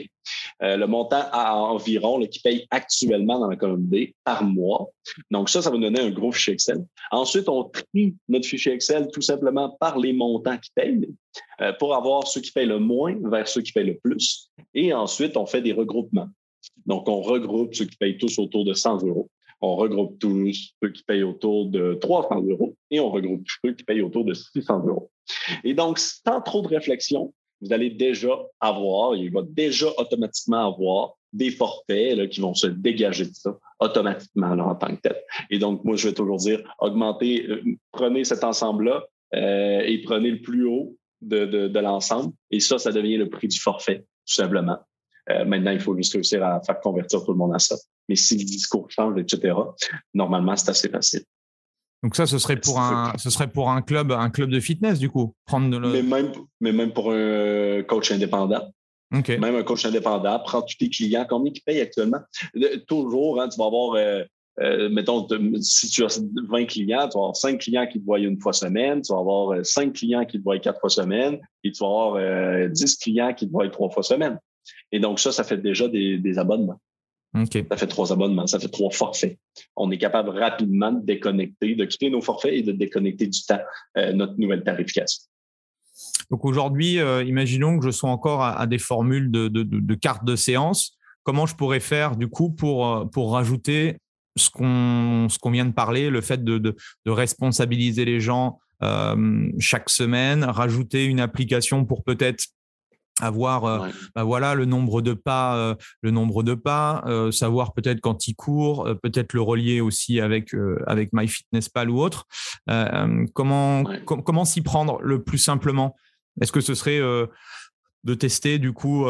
Euh, le montant à environ qui paye actuellement dans la colonne B par mois. Donc ça, ça va nous donner un gros fichier Excel. Ensuite, on trie notre fichier Excel tout simplement par les montants qui payent euh, pour avoir ceux qui payent le moins vers ceux qui payent le plus. Et ensuite, on fait des regroupements. Donc, on regroupe ceux qui payent tous autour de 100 euros. On regroupe tous ceux qui payent autour de 300 euros et on regroupe ceux qui payent autour de 600 euros. Et donc, sans trop de réflexion, vous allez déjà avoir, il va déjà automatiquement avoir des forfaits qui vont se dégager de ça automatiquement en tant que tel. Et donc, moi, je vais toujours dire, augmentez, euh, prenez cet ensemble-là euh, et prenez le plus haut de, l'ensemble. Et ça, ça devient le prix du forfait, tout simplement. Euh, maintenant, il faut juste réussir à faire convertir tout le monde à ça. Mais si le discours change, etc., normalement, c'est assez facile. Donc ça, ce serait pour un, ce serait pour un club, un club de fitness du coup, prendre le... mais même, mais même pour un coach indépendant. Même un coach indépendant, prends tous tes clients, combien ils payent actuellement? Toujours, hein, tu vas avoir, euh, euh, mettons, si tu as 20 clients, tu vas avoir 5 clients qui te voient une fois semaine, tu vas avoir 5 euh, clients qui te voient quatre fois semaine, et tu vas avoir 10 clients qui te voient trois fois semaine. Et donc ça, ça fait déjà des abonnements. Ça fait trois abonnements, ça fait trois forfaits. On est capable rapidement de déconnecter, de quitter nos forfaits et de déconnecter du temps euh, notre nouvelle tarification. Donc aujourd'hui, euh, imaginons que je sois encore à, des formules de, de, de, cartes de séance. Comment je pourrais faire du coup pour, euh, pour rajouter ce qu'on qu'on vient de parler, le fait de, de responsabiliser les gens chaque semaine, rajouter une application pour peut-être avoir euh, bah voilà le nombre de pas euh, le nombre de pas euh, savoir peut-être quand il court peut-être le relier aussi avec avec MyFitnessPal ou autre. Comment comment s'y prendre le plus simplement? Est-ce que ce serait de tester du coup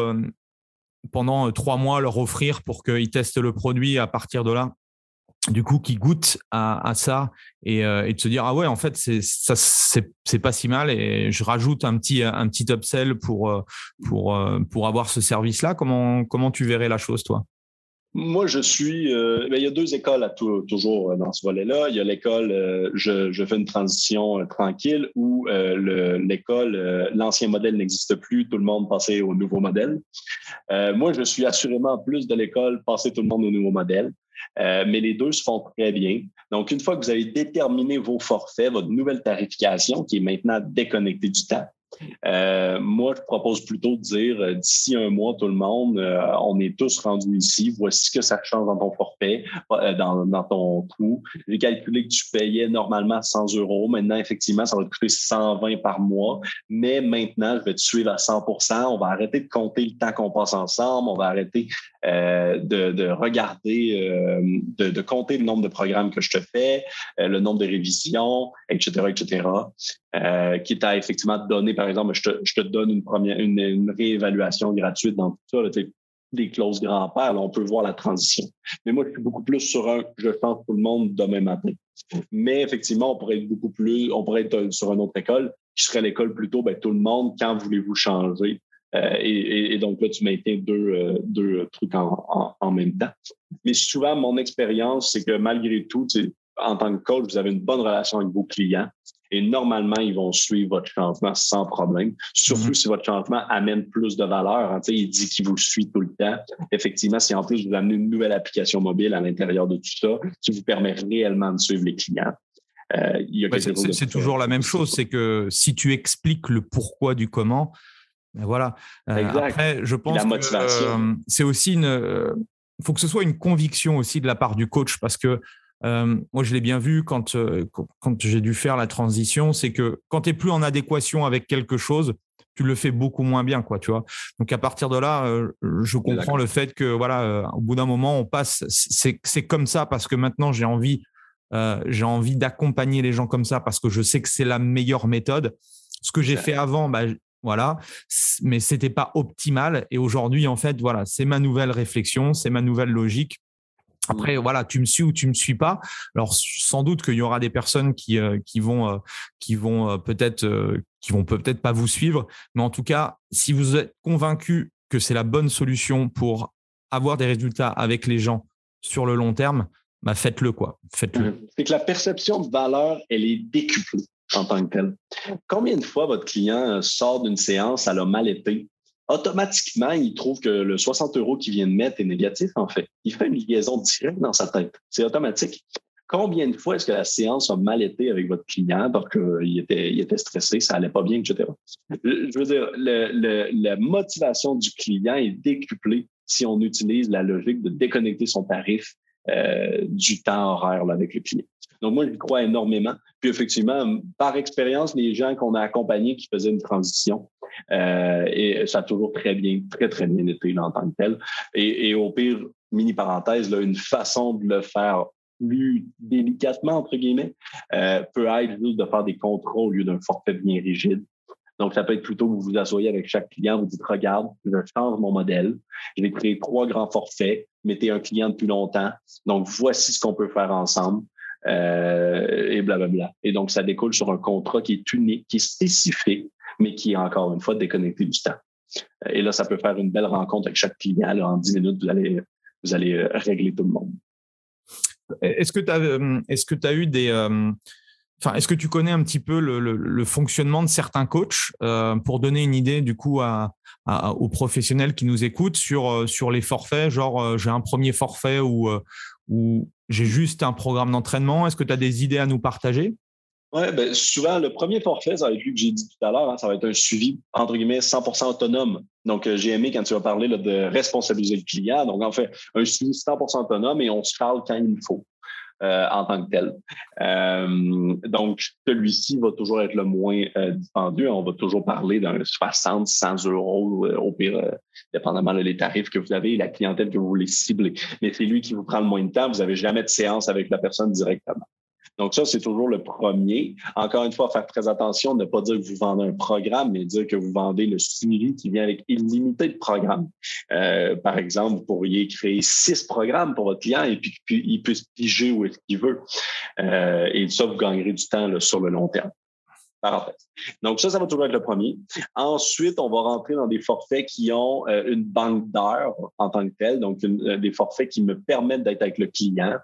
pendant trois mois leur offrir pour qu'ils testent le produit à partir de là? Du coup qui goûtent à, ça euh, et, de se dire ah ouais en fait c'est c'est pas si mal et je rajoute un petit un petit upsell pour euh, pour euh, pour avoir ce service là comment comment tu verrais la chose toi? Moi, je suis. Ben, il y a deux écoles toujours dans ce volet-là. Il y a l'école, je, je, fais une transition tranquille, où l'école, l'ancien modèle n'existe plus, tout le monde passait au nouveau modèle. moi, je suis assurément plus de l'école, passer tout le monde au nouveau modèle. Euh, mais les deux se font très bien. Donc, une fois que vous avez déterminé vos forfaits, votre nouvelle tarification, qui est maintenant déconnectée du temps, euh, moi, je propose plutôt de dire euh, d'ici un mois, tout le monde, euh, on est tous rendus ici. Voici ce que ça change dans ton forfait, dans, ton coût. J'ai calculé que tu payais normalement 100 euros. Maintenant, effectivement, ça va te coûter 120 par mois. Mais maintenant, je vais te suivre à 100% On va arrêter de compter le temps qu'on passe ensemble. On va arrêter de, de, regarder, de, de, compter le nombre de programmes que je te fais, le nombre de révisions, etc., etc. Qui t'a effectivement donné, par exemple, je te, donne une première une, réévaluation gratuite dans tout ça. des clauses grand-père, on peut voir la transition. Mais moi, je suis beaucoup plus sur un je change tout le monde demain matin. Mais effectivement, on pourrait être beaucoup plus, on pourrait être sur une autre école qui serait l'école plutôt, ben, tout le monde, quand voulez-vous changer? Euh, et, donc là, tu maintiens deux, euh, deux trucs en, même temps. Mais souvent, mon expérience, c'est que malgré tout, en tant que coach, vous avez une bonne relation avec vos clients. Et normalement, ils vont suivre votre changement sans problème. Surtout mm-hmm. si votre changement amène plus de valeur. Hein, il dit qu'il vous suit tout le temps. Effectivement, si en plus vous amenez une nouvelle application mobile à l'intérieur de tout ça, qui vous permet réellement de suivre les clients. Euh, c'est toujours la même chose, c'est que si tu expliques le pourquoi du comment, ben voilà. Euh, après, je pense que euh, c'est aussi une. Il faut que ce soit une conviction aussi de la part du coach parce que euh, moi, je l'ai bien vu quand, euh, quand j'ai dû faire la transition, c'est que quand tu n'es plus en adéquation avec quelque chose, tu le fais beaucoup moins bien, quoi, tu vois. Donc à partir de là, euh, je comprends le fait que voilà, au bout d'un moment, on passe. C'est comme ça parce que maintenant j'ai envie j'ai envie d'accompagner les gens comme ça parce que je sais que c'est la meilleure méthode. Ce que j'ai fait avant, bah, voilà, mais c'était pas optimal. Et aujourd'hui, en fait, voilà, c'est ma nouvelle réflexion, c'est ma nouvelle logique. Après, mmh. voilà, tu me suis ou tu me suis pas. Alors, sans doute qu'il y aura des personnes qui, euh, qui vont, euh, qui vont euh, peut-être, qui vont peut-être pas vous suivre. Mais en tout cas, si vous êtes convaincu que c'est la bonne solution pour avoir des résultats avec les gens sur le long terme, bah faites-le quoi. Faites-le. C'est que la perception de valeur, elle est décuplée en tant que telle. Combien de fois votre client sort d'une séance, elle a mal été, automatiquement, il trouve que le 60 euros qu'il vient de mettre est négatif, en fait. Il fait une liaison directe dans sa tête. C'est automatique. Combien de fois est-ce que la séance a mal été avec votre client parce qu'il était, il était stressé, ça allait pas bien, etc. Je veux dire, la motivation du client est décuplée si on utilise la logique de déconnecter son tarif euh, du temps horaire avec le client. Donc, moi, je crois énormément. Puis, effectivement, par expérience, les gens qu'on a accompagnés qui faisaient une transition, euh, et ça a toujours très bien, très, très bien été en tant que tel. Et, au pire, mini parenthèse, là, une façon de le faire plus délicatement, entre guillemets, euh, peut être juste de faire des contrôles au lieu d'un forfait bien rigide. Donc, ça peut être plutôt que vous vous asseyez avec chaque client, vous dites, regarde, je change mon modèle, je vais créer trois grands forfaits, mettez un client depuis longtemps, donc voici ce qu'on peut faire ensemble. Euh, et blablabla. Et donc, ça découle sur un contrat qui est unique, qui est spécifique, mais qui est encore une fois déconnecté du temps. Et là, ça peut faire une belle rencontre avec chaque client. en 10 minutes, vous allez, vous allez euh, régler tout le monde. Est-ce que tu as, euh, que as eu des. Est-ce que tu connais un petit peu le, fonctionnement de certains coachs pour donner une idée du coup à, aux professionnels qui nous écoutent sur, sur les forfaits? Genre, j'ai un premier forfait ou, ou j'ai juste un programme d'entraînement. Est-ce que tu as des idées à nous partager? Oui, ben, souvent, le premier forfait, ça va être lui que j'ai dit tout à l'heure, hein, ça va être un suivi, entre guillemets, 100% autonome. Donc, euh, j'ai aimé quand tu as parlé de responsabiliser le client. Donc, en fait, un suivi 100% autonome et on se parle quand il faut. Euh, en tant que tel. Euh, donc, celui-ci va toujours être le moins euh. On va toujours parler d'un 60, 100 euros au pire, dépendamment des tarifs que vous avez et la clientèle que vous voulez cibler. Mais c'est lui qui vous prend le moins de temps. Vous n'avez jamais de séance avec la personne directement. Donc ça, c'est toujours le premier. Encore une fois, faire très attention, ne pas dire que vous vendez un programme, mais dire que vous vendez le suivi qui vient avec illimité de programmes. Euh, par exemple, vous pourriez créer six programmes pour votre client et puis, qu'il puisse piger où est-ce qu'il veut. Euh, et ça, vous gagnerez du temps sur le long terme. Donc ça, ça va toujours être le premier. Ensuite, on va rentrer dans des forfaits qui ont euh, une banque d'heures en tant que tel, donc des forfaits qui me permettent d'être avec le client,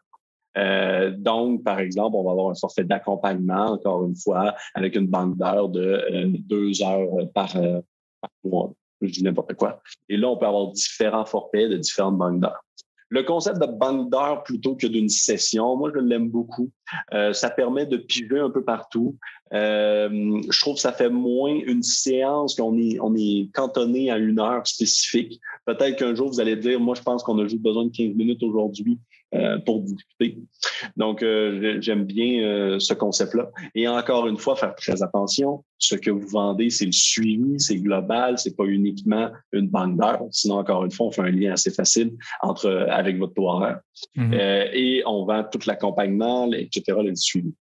euh, donc, par exemple, on va avoir un forfait d'accompagnement, encore une fois, avec une banque d'heures de euh, deux heures par, euh, par, mois. Je dis n'importe quoi. Et là, on peut avoir différents forfaits de différentes banques d'heures. Le concept de banque d'heures plutôt que d'une session, moi, je l'aime beaucoup. Ça permet de piger un peu partout. Je trouve que ça fait moins une séance qu'on est, est cantonné à une heure spécifique. Peut-être qu'un jour, vous allez dire, moi, je pense qu'on a juste besoin de 15 minutes aujourd'hui. Euh, pour discuter. Donc, euh, j'aime bien euh, ce concept-là. Et encore une fois, faire très attention. Ce que vous vendez, c'est le suivi, c'est global, c'est pas uniquement une banque d'heures. Sinon, encore une fois, on fait un lien assez facile entre avec votre taux horaire. Mm-hmm. et on vend tout l'accompagnement, etc., le suivi.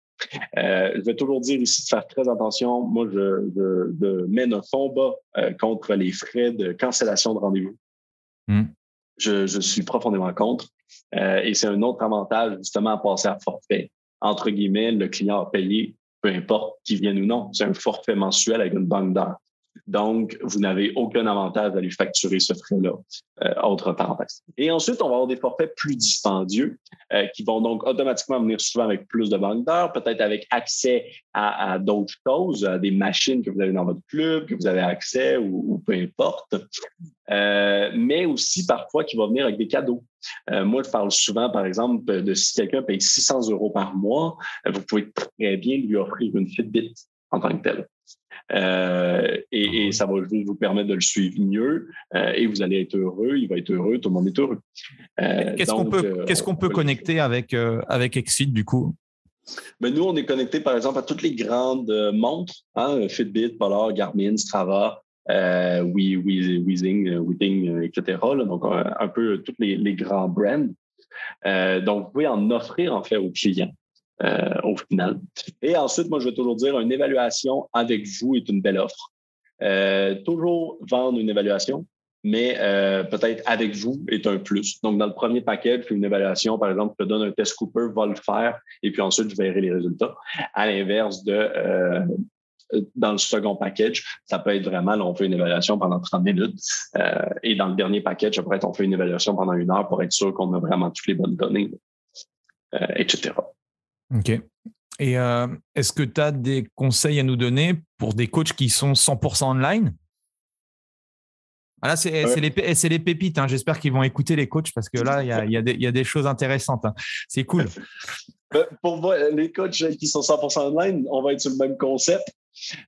je vais toujours dire ici de faire très attention. Moi, je, je, mène un fond bas contre les frais de cancellation de rendez-vous. Mm. Je, je, suis profondément contre. Euh, et c'est un autre avantage, justement, à passer à forfait. Entre guillemets, le client a payé, peu importe qui vienne ou non. C'est un forfait mensuel avec une banque d'heures. Donc, vous n'avez aucun avantage d'aller facturer ce frais-là, euh, autre parenthèse. Et ensuite, on va avoir des forfaits plus dispendieux euh, qui vont donc automatiquement venir souvent avec plus de banques peut-être avec accès à, d'autres choses, à des machines que vous avez dans votre club, que vous avez accès ou, peu importe, euh, mais aussi parfois qui va venir avec des cadeaux. Euh, moi, je parle souvent, par exemple, de si quelqu'un paye 600 euros par mois, vous pouvez très bien lui offrir une Fitbit en tant que telle. Euh, et, ça va vous permettre de le suivre mieux euh, et vous allez être heureux, il va être heureux, tout le monde est heureux. Euh, qu'est-ce qu'on peut, connecter avec, avec Exit du coup? Mais ben, nous, on est connecté par exemple à toutes les grandes montres, hein, Fitbit, Polar, Garmin, Strava, euh, Weezing, Weeting, etc. donc, un, peu tous les, les, grands brands. donc, vous pouvez en offrir en fait aux clients. Au final. Et ensuite, moi, je vais toujours dire, une évaluation avec vous est une belle offre. toujours vendre une évaluation, mais peut-être avec vous est un plus. Donc, dans le premier paquet, une évaluation, par exemple, je donne un test Cooper, va le faire, et puis ensuite, je verrai les résultats. À l'inverse de dans le second package, ça peut être vraiment, on fait une évaluation pendant 30 minutes. Euh, et dans le dernier package, après, on fait une évaluation pendant une heure pour être sûr qu'on a vraiment toutes les bonnes données, euh, etc. OK. Et euh, est-ce que tu as des conseils à nous donner pour des coachs qui sont 100% online? Ah, Là, c'est les, les, pépites. Hein. J'espère qu'ils vont écouter les coachs parce que là, il y a, y a, des choses intéressantes. Hein. C'est cool. Pour moi, les coachs qui sont 100% online, on va être sur le même concept.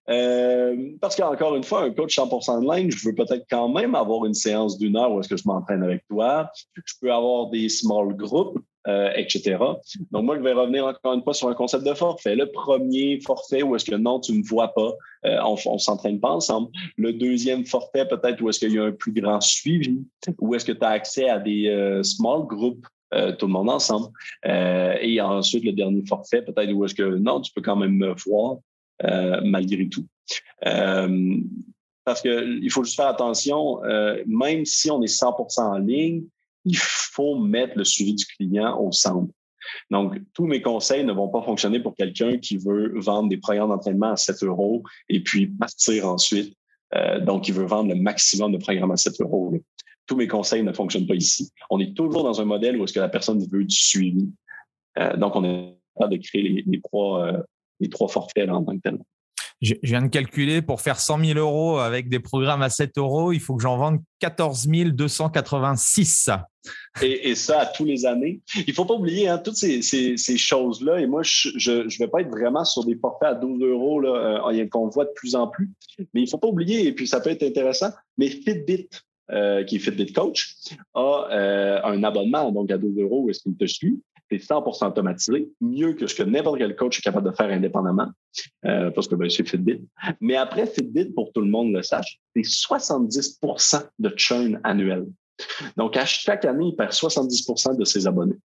Euh, parce qu'encore une fois, un coach 100% online, je veux peut-être quand même avoir une séance d'une heure où est-ce que je m'entraîne avec toi. Je peux avoir des small groups, euh, etc. Donc, moi, je vais revenir encore une fois sur un concept de forfait. Le premier forfait où est-ce que non, tu ne me vois pas, euh, on ne s'entraîne pas ensemble. Le deuxième forfait, peut-être où est-ce qu'il y a un plus grand suivi, où est-ce que tu as accès à des small groups tout le monde ensemble. et ensuite, le dernier forfait, peut-être où est-ce que non, tu peux quand même me voir, euh, malgré tout. Euh, parce qu'il faut juste faire attention, euh, même si on est 100% en ligne, il faut mettre le suivi du client au centre. Donc, tous mes conseils ne vont pas fonctionner pour quelqu'un qui veut vendre des programmes d'entraînement à 7 euros et puis partir ensuite. donc, il veut vendre le maximum de programmes à 7 euros. Tous mes conseils ne fonctionnent pas ici. On est toujours dans un modèle où est-ce que la personne veut du suivi. donc, on est capable de créer les, trois, les trois forfaits en tant que tel. Je viens de calculer pour faire 100 000 euros avec des programmes à 7 euros, il faut que j'en vende 14 286. Et, et, ça tous les années. Il faut pas oublier hein, toutes ces, choses-là. Et moi, je ne vais pas être vraiment sur des forfaits à 12 euros euh, qu'on voit de plus en plus. Mais il faut pas oublier, et puis ça peut être intéressant, mais Fitbit, euh, qui est Fitbit Coach, a euh, un abonnement donc à 12 euros où est-ce qu'il te suit? C'est 100% automatisé, mieux que ce que n'importe quel coach est capable de faire indépendamment, euh, parce que ben, c'est Fitbit. Mais après, Fitbit, pour tout le monde le sache, c'est 70% de churn annuel. Donc, à chaque année, il perd 70% de ses abonnés.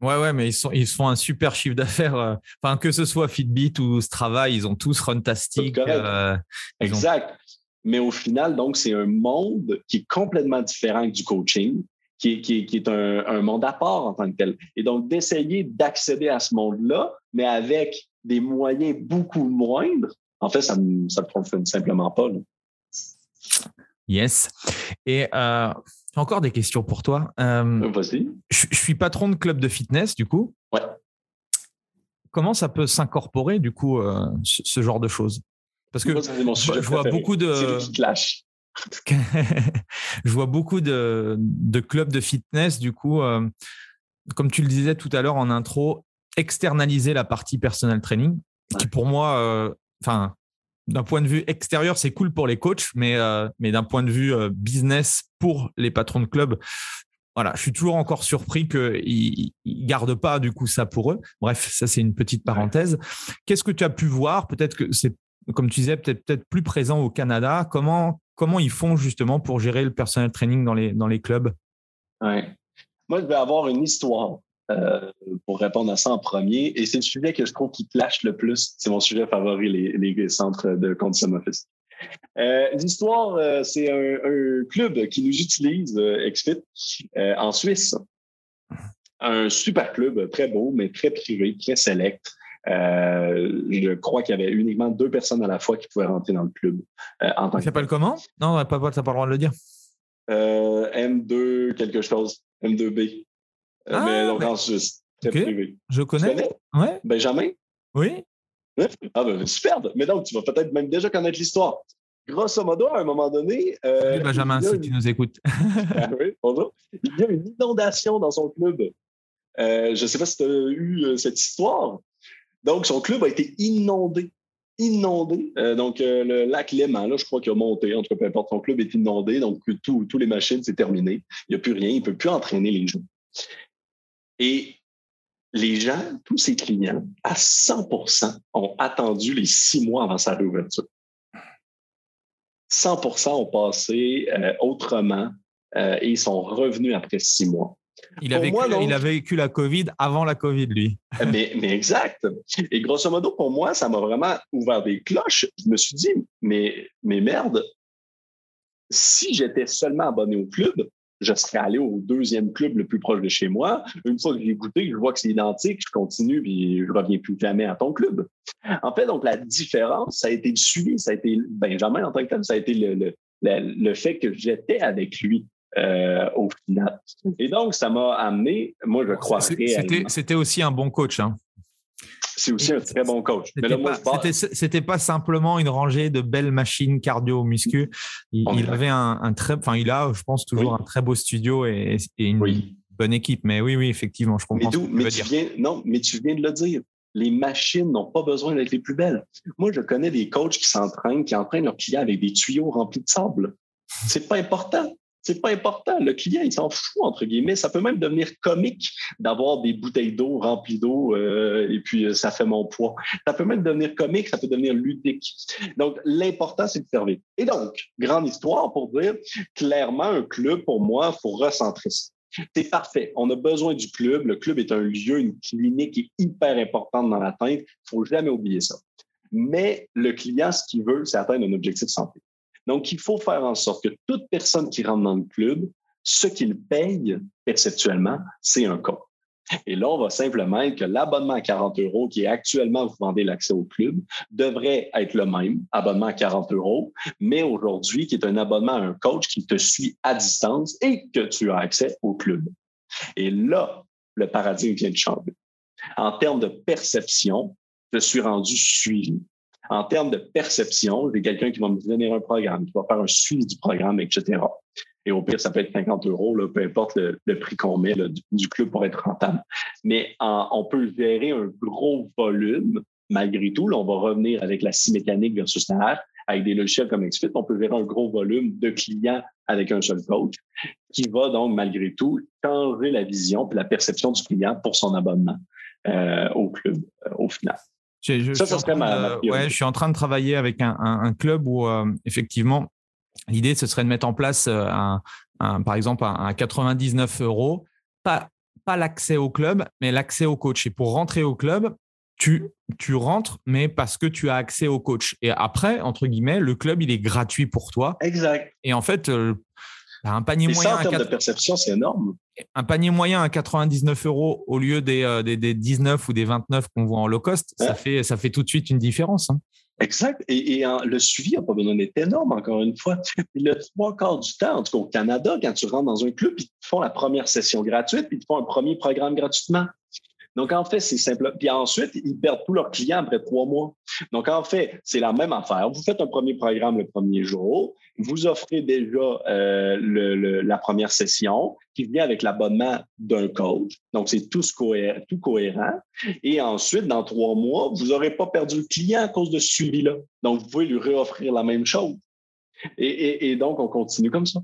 Ouais, ouais, mais ils, sont, ils font un super chiffre d'affaires. Euh, enfin, que ce soit Fitbit ou Strava, ils ont tous Runtastic. Euh, exact. Mais au final, donc, c'est un monde qui est complètement différent du coaching qui, est un, monde à part en tant que tel. Et donc, d'essayer d'accéder à ce monde-là, mais avec des moyens beaucoup moindres, en fait, ça ne fonctionne simplement pas. Yes. Et euh, encore des questions pour toi. Euh, Vas-y. Je, suis patron de club de fitness, du coup. Ouais. Comment ça peut s'incorporer, du coup, euh, ce, genre de choses? Parce que je, vois beaucoup de. je vois beaucoup de, clubs de fitness, du coup, euh, comme tu le disais tout à l'heure en intro, externaliser la partie personal training, qui pour moi, euh, enfin, d'un point de vue extérieur, c'est cool pour les coachs, mais, euh, mais d'un point de vue business pour les patrons de club, voilà, je suis toujours encore surpris qu'ils ne gardent pas du coup ça pour eux. Bref, ça c'est une petite parenthèse. Qu'est-ce que tu as pu voir? Peut-être que c'est, comme tu disais, peut-être peut-être plus présent au Canada. Comment comment ils font justement pour gérer le personnel training dans les, dans les clubs? Ouais. Moi, je vais avoir une histoire euh, pour répondre à ça en premier. Et c'est le sujet que je trouve qui clash le plus. C'est mon sujet favori, les, les centres de condition office. Euh, l'histoire, euh, c'est un, club qui nous utilise, XFIT, en Suisse. Un super club, très beau, mais très privé, très select. Euh, je crois qu'il y avait uniquement deux personnes à la fois qui pouvaient rentrer dans le club. Euh, en tant Il s'appelle comment? Non, n'as pas, pas le droit de le dire. Euh, M2 quelque chose, M2B. Ah, mais donc en Suisse, très privé. Je connais. connais? Ouais. Benjamin? Oui. Ah ben super. Mais donc, tu vas peut-être même déjà connaître l'histoire. Grosso modo, à un moment donné. Euh, Benjamin, si tu nous écoutes. ah, oui, bonjour. Il y a une inondation dans son club. je ne sais pas si tu as eu cette histoire, donc, son club a été inondé. Inondé. Euh, donc, euh, le lac Léman, là, je crois qu'il a monté. En tout cas, peu importe, son club est inondé. Donc, tous les machines, c'est terminé. Il n'y a plus rien. Il ne peut plus entraîner les gens. Et les gens, tous ses clients, à 100% ont attendu les six mois avant sa réouverture. 100% ont passé euh, autrement et ils sont revenus après six mois. Il avait vécu la COVID avant la COVID, lui. mais, mais exact. Et grosso modo, pour moi, ça m'a vraiment ouvert des cloches. Je me suis dit, mais, mais merde, si j'étais seulement abonné au club, je serais allé au deuxième club le plus proche de chez moi. Une fois que j'ai goûté, je vois que c'est identique, je continue, puis je reviens plus jamais à ton club. En fait, donc, la différence, ça a été le suivi, ça a été Benjamin en tant que tel, ça a été le, le, le, fait que j'étais avec lui. Euh, au final. Et donc, ça m'a amené, moi, je crois. C'était aussi un bon coach. Hein. C'est aussi un très bon coach. C'était pas, simplement une rangée de belles machines cardio-muscu. Il, avait un, très, enfin, il a, je pense, toujours un très beau studio et, une bonne équipe. Mais oui, oui, effectivement, je comprends. Mais, tu Viens, non, mais tu viens de le dire. Les machines n'ont pas besoin d'être les plus belles. Moi, je connais des coachs qui s'entraînent, qui entraînent leurs clients avec des tuyaux remplis de sable. C'est pas important. C'est pas important. Le client, il s'en fout, entre guillemets. Ça peut même devenir comique d'avoir des bouteilles d'eau remplies d'eau euh, et puis euh, ça fait mon poids. Ça peut même devenir comique, ça peut devenir ludique. Donc, l'important, c'est de servir. Et donc, grande histoire pour dire, clairement, un club, pour moi, il faut recentrer ça. C'est parfait. On a besoin du club. Le club est un lieu, une clinique hyper importante dans la tête. Il faut jamais oublier ça. Mais le client, ce qu'il veut, c'est atteindre un objectif santé. Donc, il faut faire en sorte que toute personne qui rentre dans le club, ce qu'il paye perceptuellement, c'est un coût. Et là, on va simplement être que l'abonnement à 40 euros qui est actuellement, vous vendez l'accès au club, devrait être le même, abonnement à 40 euros, mais aujourd'hui, qui est un abonnement à un coach qui te suit à distance et que tu as accès au club. Et là, le paradigme vient de changer. En termes de perception, je suis rendu suivi. En termes de perception, j'ai quelqu'un qui va me donner un programme, qui va faire un suivi du programme, etc. Et au pire, ça peut être 50 euros, peu importe le, prix qu'on met du, club pour être rentable. Mais on peut gérer un gros volume malgré tout. Là, on va revenir avec la scie mécanique versus la avec des logiciels comme XFIT, on peut gérer un gros volume de clients avec un seul coach qui va donc, malgré tout, changer la vision et la perception du client pour son abonnement euh, au club euh, au final. Je, ça, ouais, je suis en train de travailler avec un, club où, euh, effectivement, l'idée, ce serait de mettre en place, euh, un, par exemple, un, 99 euros, pas, pas l'accès au club, mais l'accès au coach. Et pour rentrer au club, tu, tu rentres, mais parce que tu as accès au coach. Et après, entre guillemets, le club, il est gratuit pour toi. Exact. Et en fait, euh, un panier moyen. en de perception, c'est énorme. Un panier moyen à 99 euros au lieu des, euh, des, 19 ou des 29 qu'on voit en low cost, ça, fait, ça fait tout de suite une différence. Hein. Exact. Et, le suivi n'a pas besoin d'être énorme, encore une fois. Le trois quarts du temps, en tout cas au Canada, quand tu rentres dans un club, ils te font la première session gratuite, puis ils te font un premier programme gratuitement. Donc, en fait, c'est simple. Puis ensuite, ils perdent tous leurs clients après trois mois. Donc, en fait, c'est la même affaire. Vous faites un premier programme le premier jour. Vous offrez déjà euh, le, la première session qui vient avec l'abonnement d'un coach. Donc, c'est tout, cohérent, tout cohérent. Et ensuite, dans trois mois, vous n'aurez pas perdu le client à cause de ce suivi-là. Donc, vous pouvez lui réoffrir la même chose. Et, et donc, on continue comme ça.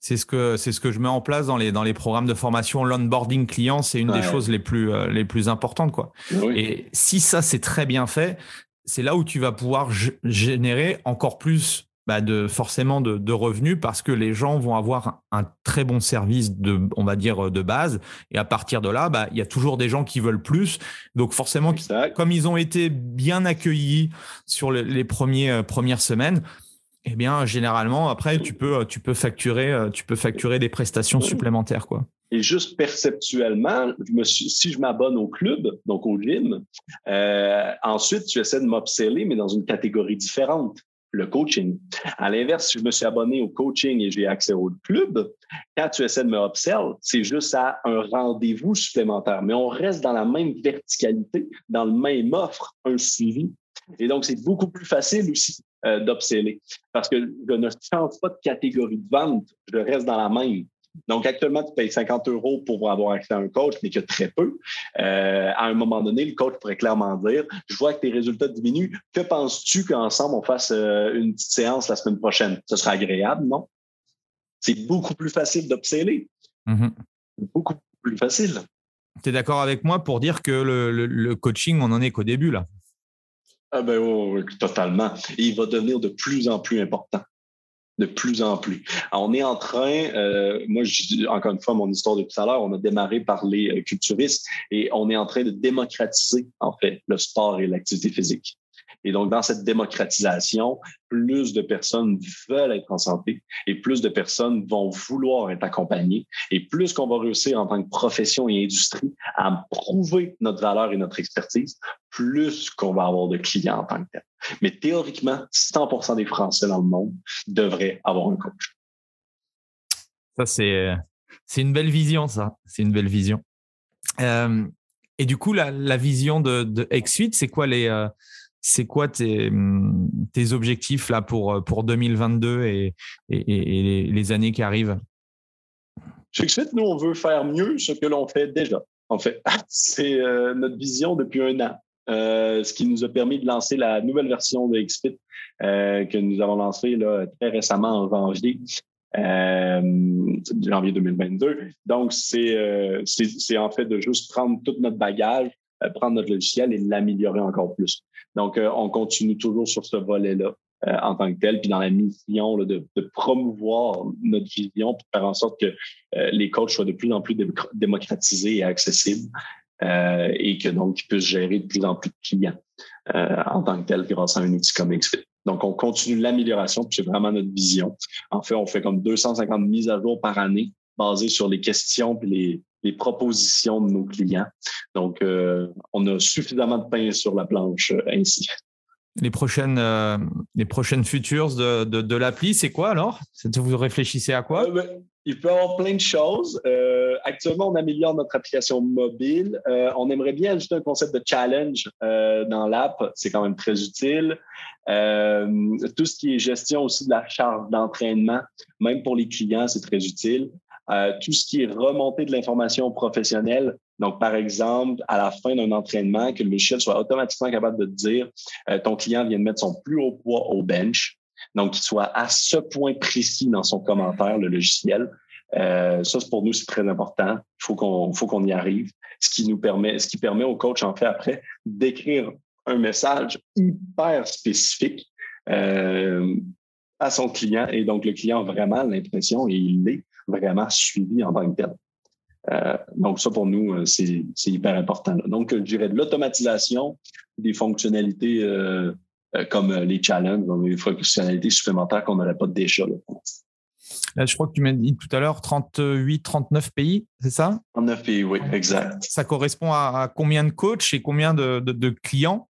C'est ce que c'est ce que je mets en place dans les dans les programmes de formation. L'onboarding client, c'est une des choses les plus euh, les plus importantes quoi. Et si ça c'est très bien fait, c'est là où tu vas pouvoir générer encore plus bah, de forcément de, revenus parce que les gens vont avoir un très bon service de on va dire de base. Et à partir de là bah il y a toujours des gens qui veulent plus. Donc forcément comme ils ont été bien accueillis sur les premiers euh, premières semaines eh bien, généralement, après, tu peux, tu peux facturer, euh, tu peux facturer des prestations supplémentaires, quoi. Et juste perceptuellement, je me suis, si je m'abonne au club, donc au gym, euh, ensuite, tu essaies de m'observer, mais dans une catégorie différente, le coaching. À l'inverse, si je me suis abonné au coaching et j'ai accès au club, quand tu essaies de me observer, c'est juste à un rendez-vous supplémentaire. Mais on reste dans la même verticalité, dans le même offre, un suivi. Et donc, c'est beaucoup plus facile aussi euh, d'obséler parce que je ne change pas de catégorie de vente, je reste dans la même. Donc, actuellement, tu payes 50 euros pour avoir accès à un coach, mais que très peu. Euh, à un moment donné, le coach pourrait clairement dire Je vois que tes résultats diminuent. Que penses-tu qu'ensemble, on fasse euh, une petite séance la semaine prochaine? Ce sera agréable, non? C'est beaucoup plus facile d'obséler. Mm-hmm. Beaucoup plus facile. Tu es d'accord avec moi pour dire que le coaching, on n'en est qu'au début, là? Ah ben oui, totalement. Et il va devenir de plus en plus important. de plus en plus. on est en train, euh, moi, je, encore une fois, mon histoire de tout à l'heure, on a démarré par les euh, culturistes et on est en train de démocratiser, en fait, le sport et l'activité physique. Et donc, dans cette démocratisation, plus de personnes veulent être en santé et plus de personnes vont vouloir être accompagnées. Et plus qu'on va réussir en tant que profession et industrie à prouver notre valeur et notre expertise, plus qu'on va avoir de clients en tant que tel. Mais théoriquement, 100% des Français dans le monde devraient avoir un coach. Ça, c'est, une belle vision, ça. C'est une belle vision. Euh, et du coup, la, vision de, de XFIT, c'est quoi les, euh, c'est quoi tes, objectifs là pour, pour 2022 et, les, années qui arrivent? Chez nous, on veut faire mieux ce que l'on fait déjà. En fait, c'est euh, notre vision depuis un an. Euh, ce qui nous a permis de lancer la nouvelle version de XFIT euh, que nous avons lancée très récemment en janvier. Janvier 2022. Donc, c'est en fait de juste prendre tout notre bagage, prendre notre logiciel et l'améliorer encore plus. Donc, on continue toujours sur ce volet-là. en tant que tel, puis dans la mission de, de, promouvoir notre vision, pour faire en sorte que les coachs soient de plus en plus démocratisés et accessibles. Euh, et que donc ils puissent gérer de plus en plus de clients euh, en tant que tel grâce à un outil comme XFIT. Donc, on continue l'amélioration, puis c'est vraiment notre vision. En fait, on fait comme 250 mises à jour par année basées sur les questions et les, les propositions de nos clients. Donc, euh, on a suffisamment de pain sur la planche ainsi. Les prochaines, les prochaines futures de, de, de l'appli, c'est quoi alors? Vous réfléchissez à quoi? Ben, il peut y avoir plein de choses. Euh, actuellement, on améliore notre application mobile. Euh, on aimerait bien ajouter un concept de challenge euh, dans l'app. C'est quand même très utile. tout ce qui est gestion aussi de la charge d'entraînement, même pour les clients, c'est très utile. Tout ce qui est remontée de l'information professionnelle. Donc, par exemple, à la fin d'un entraînement, que le logiciel soit automatiquement capable de dire ton client vient de mettre son plus haut poids au bench donc qu'il soit à ce point précis dans son commentaire, le logiciel. Euh, ça, pour nous, c'est très important. Il faut qu'on faut qu'on y arrive. Ce qui nous permet, ce qui permet au coach, en fait, après, d'écrire un message hyper spécifique euh, à son client. Et donc, le client a vraiment l'impression, et il est vraiment suivi en tant que tel. Euh, donc, ça, pour nous, euh, c'est hyper important. Donc, je dirais de l'automatisation, des fonctionnalités euh, euh, comme euh, les challenges, les fonctionnalités supplémentaires qu'on n'aurait pas déjà. Là, je crois que tu m'as dit tout à l'heure 38, 39 pays, c'est ça? 39 pays, oui, exact. Ça correspond à, combien de coachs et combien de, de, clients?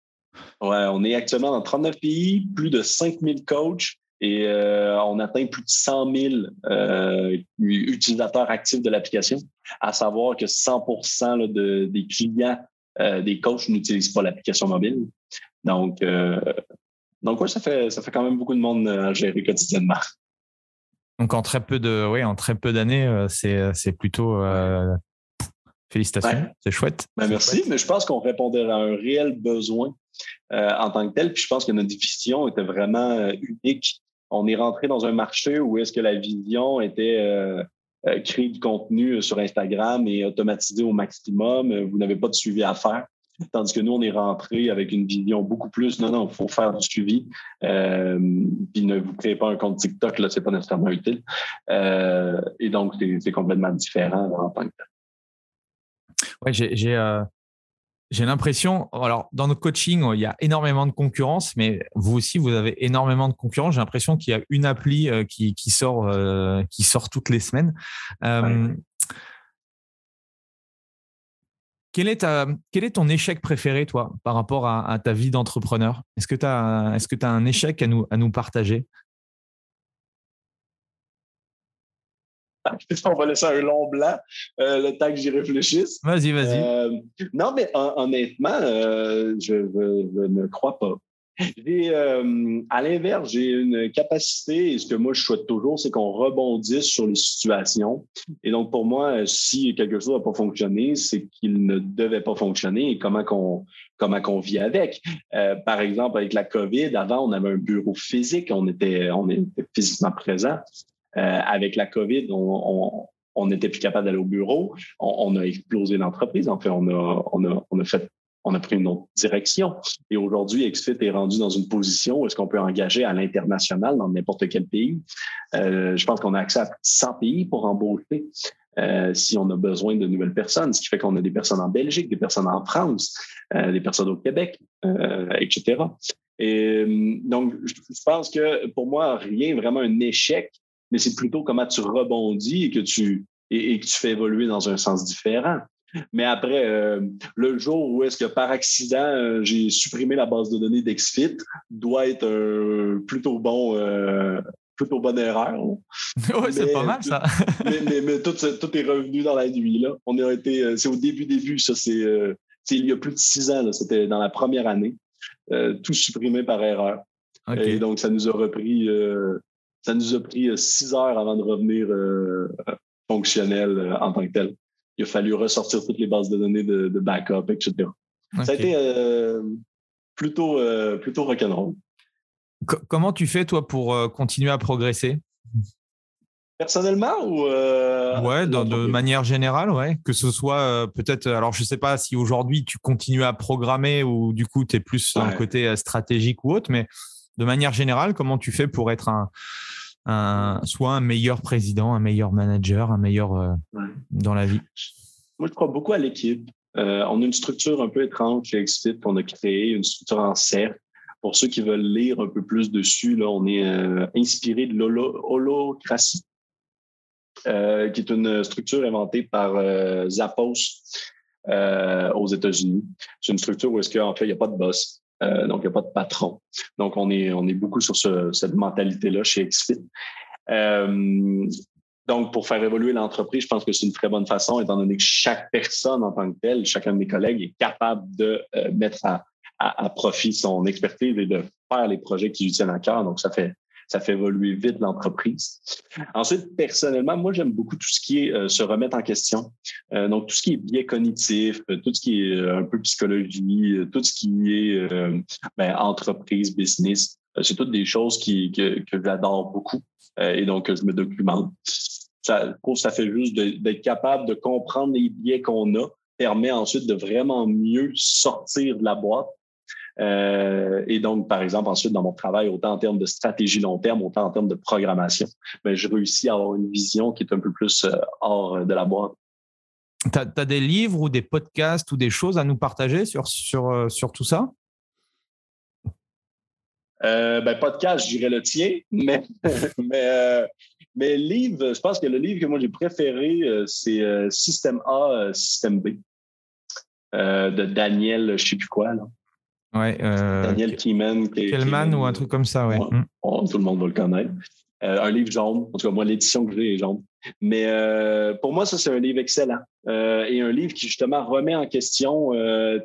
Ouais, on est actuellement dans 39 pays, plus de 5000 coachs et euh, on atteint plus de 100 000 euh, utilisateurs actifs de l'application, à savoir que 100% de, des clients euh, des coachs n'utilisent pas l'application mobile. Donc, donc ouais, ça fait, ça fait quand même beaucoup de monde à gérer quotidiennement. Donc en très peu de, oui, en très peu d'années, c'est, c'est plutôt félicitations, c'est chouette. Ben, merci, mais je pense qu'on répondait à un réel besoin en tant que tel. Puis je pense que notre vision était vraiment unique. On est rentré dans un marché où est-ce que la vision était euh, créer du contenu euh, sur Instagram et automatiser au maximum. Euh, vous n'avez pas de suivi à faire. Tandis que nous, on est rentré avec une vision beaucoup plus, non, non, il faut faire du suivi. Euh, puis ne vous créez pas un compte TikTok, là, c'est pas nécessairement utile. Euh, et donc, c'est complètement différent en tant que tel. Ouais, j'ai euh, j'ai l'impression, alors dans notre coaching, il y a énormément de concurrence, mais vous aussi, vous avez énormément de concurrence. J'ai l'impression qu'il y a une appli euh, qui, qui sort, euh, qui sort toutes les semaines. Euh, quel, est ta, quel est ton échec préféré, toi, par rapport à, ta vie d'entrepreneur? Est-ce que tu as, est -ce as un échec à nous, à nous partager? on va laisser un long blanc euh, le temps que j'y réfléchisse. Vas-y, vas-y. Euh, non, mais honnêtement, euh, je, ne crois pas. à l'inverse, j'ai une capacité, et ce que moi je souhaite toujours, c'est qu'on rebondisse sur les situations. Et donc, pour moi, si quelque chose n'a pas fonctionné, c'est qu'il ne devait pas fonctionner et comment qu'on comment qu'on vit avec. par exemple, avec la COVID, avant, on avait un bureau physique, on était, on était physiquement présent. Euh, avec la COVID, on, n'était plus capable d'aller au bureau. On, a explosé l'entreprise. En fait, on a, on a, on a pris une autre direction. Et aujourd'hui, XFIT est rendu dans une position où est-ce qu'on peut engager à l'international dans n'importe quel pays. Euh, je pense qu'on a accès à 100 pays pour embaucher. Euh, si on a besoin de nouvelles personnes, ce qui fait qu'on a des personnes en Belgique, des personnes en France, des personnes au Québec, etc. Et donc, je, pense que pour moi, rien vraiment un échec, mais c'est plutôt comment tu rebondis et que tu et, que tu fais évoluer dans un sens différent. Mais après, le jour où est-ce que par accident j'ai supprimé la base de données d'Exfit doit être un plutôt bon plutôt bonne erreur. oui, c'est pas mal ça. mais, mais, tout, tout, est revenu dans la nuit. Là. On a été, euh, c'est au début, début, ça, c'est, euh, il y a plus de six ans, c'était dans la première année. Euh, tout supprimé par erreur. Et donc, ça nous a repris, ça nous a pris six heures avant de revenir fonctionnel en tant que tel. Il a fallu ressortir toutes les bases de données de, backup, etc. Ça a été plutôt, plutôt rock'n'roll comment tu fais, toi, pour euh, continuer à progresser? Personnellement ou euh, Ouais, de manière générale, ouais. Que ce soit euh, peut-être. Alors, je ne sais pas si aujourd'hui tu continues à programmer ou du coup tu es plus un côté stratégique ou autre, mais de manière générale, comment tu fais pour être un, soit un meilleur président, un meilleur manager, un meilleur dans la vie? Moi, je crois beaucoup à l'équipe. on a une structure un peu étrange chez Expit qu'on a créée, une structure en cercle pour ceux qui veulent lire un peu plus dessus, là, on est euh, inspiré de l'holocratie, euh, qui est une structure inventée par euh, Zappos aux États-Unis. C'est une structure où est-ce qu'en fait, il n'y a pas de boss. Donc, il n'y a pas de patron. Donc, on est, on est beaucoup sur cette mentalité-là chez XFIT. donc, pour faire évoluer l'entreprise, je pense que c'est une très bonne façon, étant donné que chaque personne en tant que telle, chacun de mes collègues est capable de mettre à, à, profit son expertise et de faire les projets qui lui tiennent à cœur. Donc, ça fait, ça fait évoluer vite l'entreprise. Ensuite, personnellement, moi, j'aime beaucoup tout ce qui est euh, se remettre en question. Euh, donc, tout ce qui est biais cognitif, euh, tout ce qui est un peu psychologie, tout ce qui est ben, entreprise, business, c'est toutes des choses que j'adore beaucoup et donc je me documente. Ça, ça fait juste d'être capable de comprendre les biais qu'on a, permet ensuite de vraiment mieux sortir de la boîte euh, et donc, par exemple, ensuite, dans mon travail, autant en termes de stratégie long terme, autant en termes de programmation, ben, je réussis à avoir une vision qui est un peu plus euh, hors de la boîte. Tu as, des livres ou des podcasts ou des choses à nous partager sur, sur, euh, sur tout ça? ben, podcast, je dirais le tien, mais, mais, mais livre, je pense que le livre que moi j'ai préféré, c'est Système A, Système B de Daniel, je ne sais plus quoi. Là. Ouais, euh, Daniel Kieman. Kellman ou un truc comme ça, ouais. Mm. tout le monde va le connaître. Euh, un livre jaune. En tout cas, moi, l'édition que j'ai est jaune. Mais euh, pour moi, ça, c'est un livre excellent. et un livre qui, justement, remet en question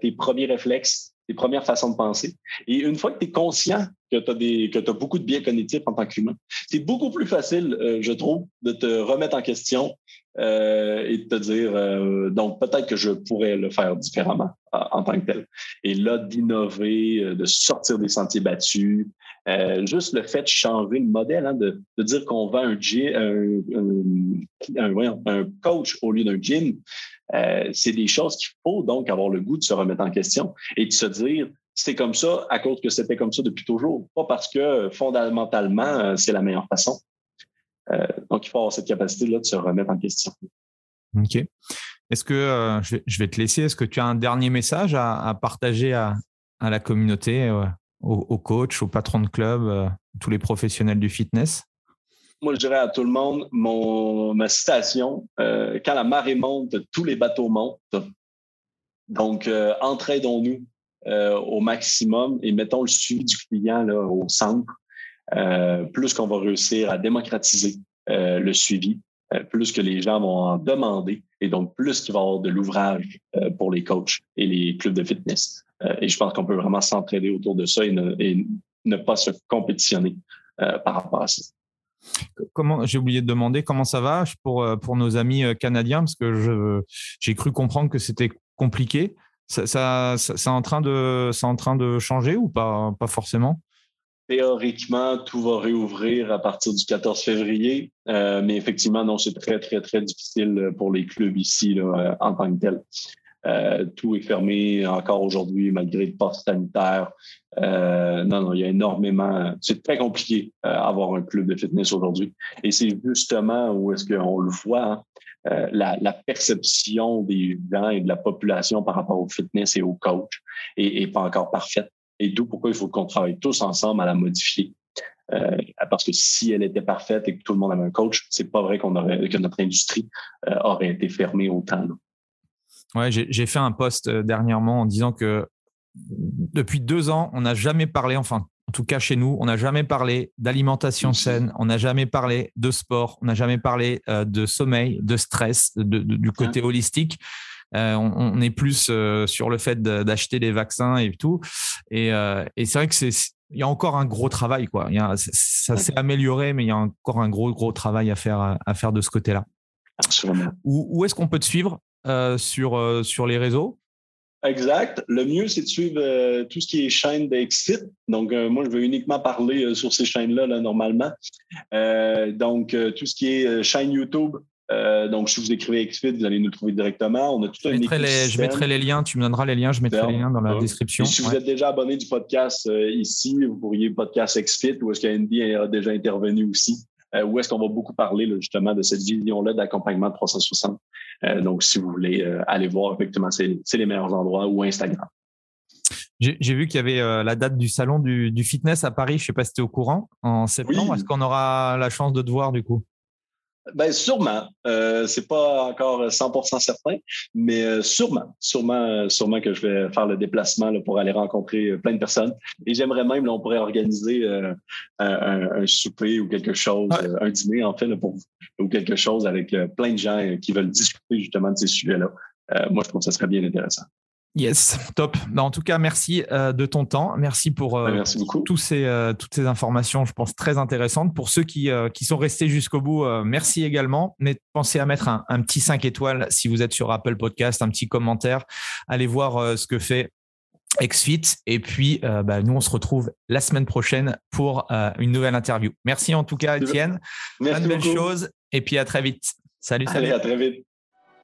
tes premiers réflexes, tes premières façons de penser. Et une fois que tu es conscient que tu as, des, que as beaucoup de biais cognitifs en tant qu'humain, c'est beaucoup plus facile, je trouve, de te remettre en question euh, et de te dire, euh, donc peut-être que je pourrais le faire différemment euh, en tant que tel. Et là, d'innover, de sortir des sentiers battus, juste le fait de changer le modèle, hein, de, dire qu'on vend un, un, un, un, coach au lieu d'un gym, c'est des choses qu'il faut donc avoir le goût de se remettre en question et de se dire, c'est comme ça à cause que c'était comme ça depuis toujours, pas parce que fondamentalement, c'est la meilleure façon. Euh, donc, il faut avoir cette capacité-là de se remettre en question. OK. Est-ce que, euh, je, vais, te laisser, est-ce que tu as un dernier message à, partager à, la communauté, euh, aux, coachs, aux patrons de club, tous les professionnels du fitness? Moi, je dirais à tout le monde, mon, ma citation, quand la marée monte, tous les bateaux montent. Donc, entraidons-nous au maximum et mettons le suivi du client là, au centre. Euh, plus qu'on va réussir à démocratiser euh, le suivi, euh, plus que les gens vont en demander et donc plus qu'il va y avoir de l'ouvrage pour les coachs et les clubs de fitness. et je pense qu'on peut vraiment s'entraider autour de ça et ne, pas se compétitionner par rapport à ça. Comment j'ai oublié de demander comment ça va pour pour nos amis canadiens? Parce que j'ai cru comprendre que c'était compliqué. Ça, ça, ça, en train de c'est en train de changer ou pas pas forcément? Théoriquement, tout va réouvrir à partir du 14 février, euh, mais effectivement, non, c'est très, très, très difficile pour les clubs ici là, euh, en tant que tel. tout est fermé encore aujourd'hui malgré le poste sanitaire. non, non, il y a énormément. C'est très compliqué d'avoir un club de fitness aujourd'hui. Et c'est justement où est-ce qu'on le voit, hein, la, perception des gens et de la population par rapport au fitness et au coach est, pas encore parfaite. Et d'où pourquoi il faut qu'on travaille tous ensemble à la modifier. Euh, parce que si elle était parfaite et que tout le monde avait un coach, c'est pas vrai qu'on aurait que notre industrie euh, aurait été fermée autant. Ouais, j'ai fait un post euh, dernièrement en disant que depuis deux ans, on n'a jamais parlé, enfin, en tout cas chez nous, on n'a jamais parlé d'alimentation saine, on n'a jamais parlé de sport, on n'a jamais parlé de sommeil, de stress, du côté holistique. On, est plus sur le fait d'acheter des vaccins et tout. Et, et c'est vrai que c'est il y a encore un gros travail, quoi. Il y a, ça s'est amélioré, mais il y a encore un gros, gros travail à faire, à faire de ce côté-là. Où, où est-ce qu'on peut te suivre euh, sur, euh, sur les réseaux? Exact. Le mieux, c'est de suivre euh, tout ce qui est chaîne d'Exit. Donc, moi, je veux uniquement parler sur ces chaînes-là, là, normalement. donc, tout ce qui est chaîne YouTube, euh, donc, si vous écrivez XFIT, vous allez nous trouver directement. On a tout je, mettrai les, je mettrai les liens, tu me donneras les liens, je mettrai les liens dans la description. si vous êtes déjà abonné du podcast euh, ici, vous pourriez podcast XFIT ou est-ce qu'Andy a déjà intervenu aussi, euh, où est-ce qu'on va beaucoup parler justement de cette vision-là d'accompagnement de 360. donc, si vous voulez aller voir, effectivement, c'est les meilleurs endroits ou Instagram. J'ai vu qu'il y avait la date du salon du, fitness à Paris. Je ne sais pas si tu es au courant. En septembre, est-ce qu'on aura la chance de te voir du coup? Ben sûrement. Euh, c'est pas encore 100% certain, mais euh, sûrement, sûrement, sûrement que je vais faire le déplacement là, pour aller rencontrer euh, plein de personnes. Et j'aimerais même, là, on pourrait organiser euh, un, souper ou quelque chose, un dîner en fait, pour, ou quelque chose avec plein de gens qui veulent discuter justement de ces sujets-là. moi, je trouve que ça serait bien intéressant. Yes, top. Bah, en tout cas, merci euh, de ton temps. Merci pour euh, merci tous ces, euh, toutes ces informations, je pense, très intéressantes. Pour ceux qui, qui sont restés jusqu'au bout, merci également. Mais pensez à mettre un, un, petit 5 étoiles si vous êtes sur Apple Podcast, un petit commentaire. Allez voir ce que fait XFIT. Et puis, bah, nous, on se retrouve la semaine prochaine pour une nouvelle interview. Merci en tout cas, Étienne. Merci Plein de belles choses. Et puis, à très vite. Salut, salut. Allez, à très vite.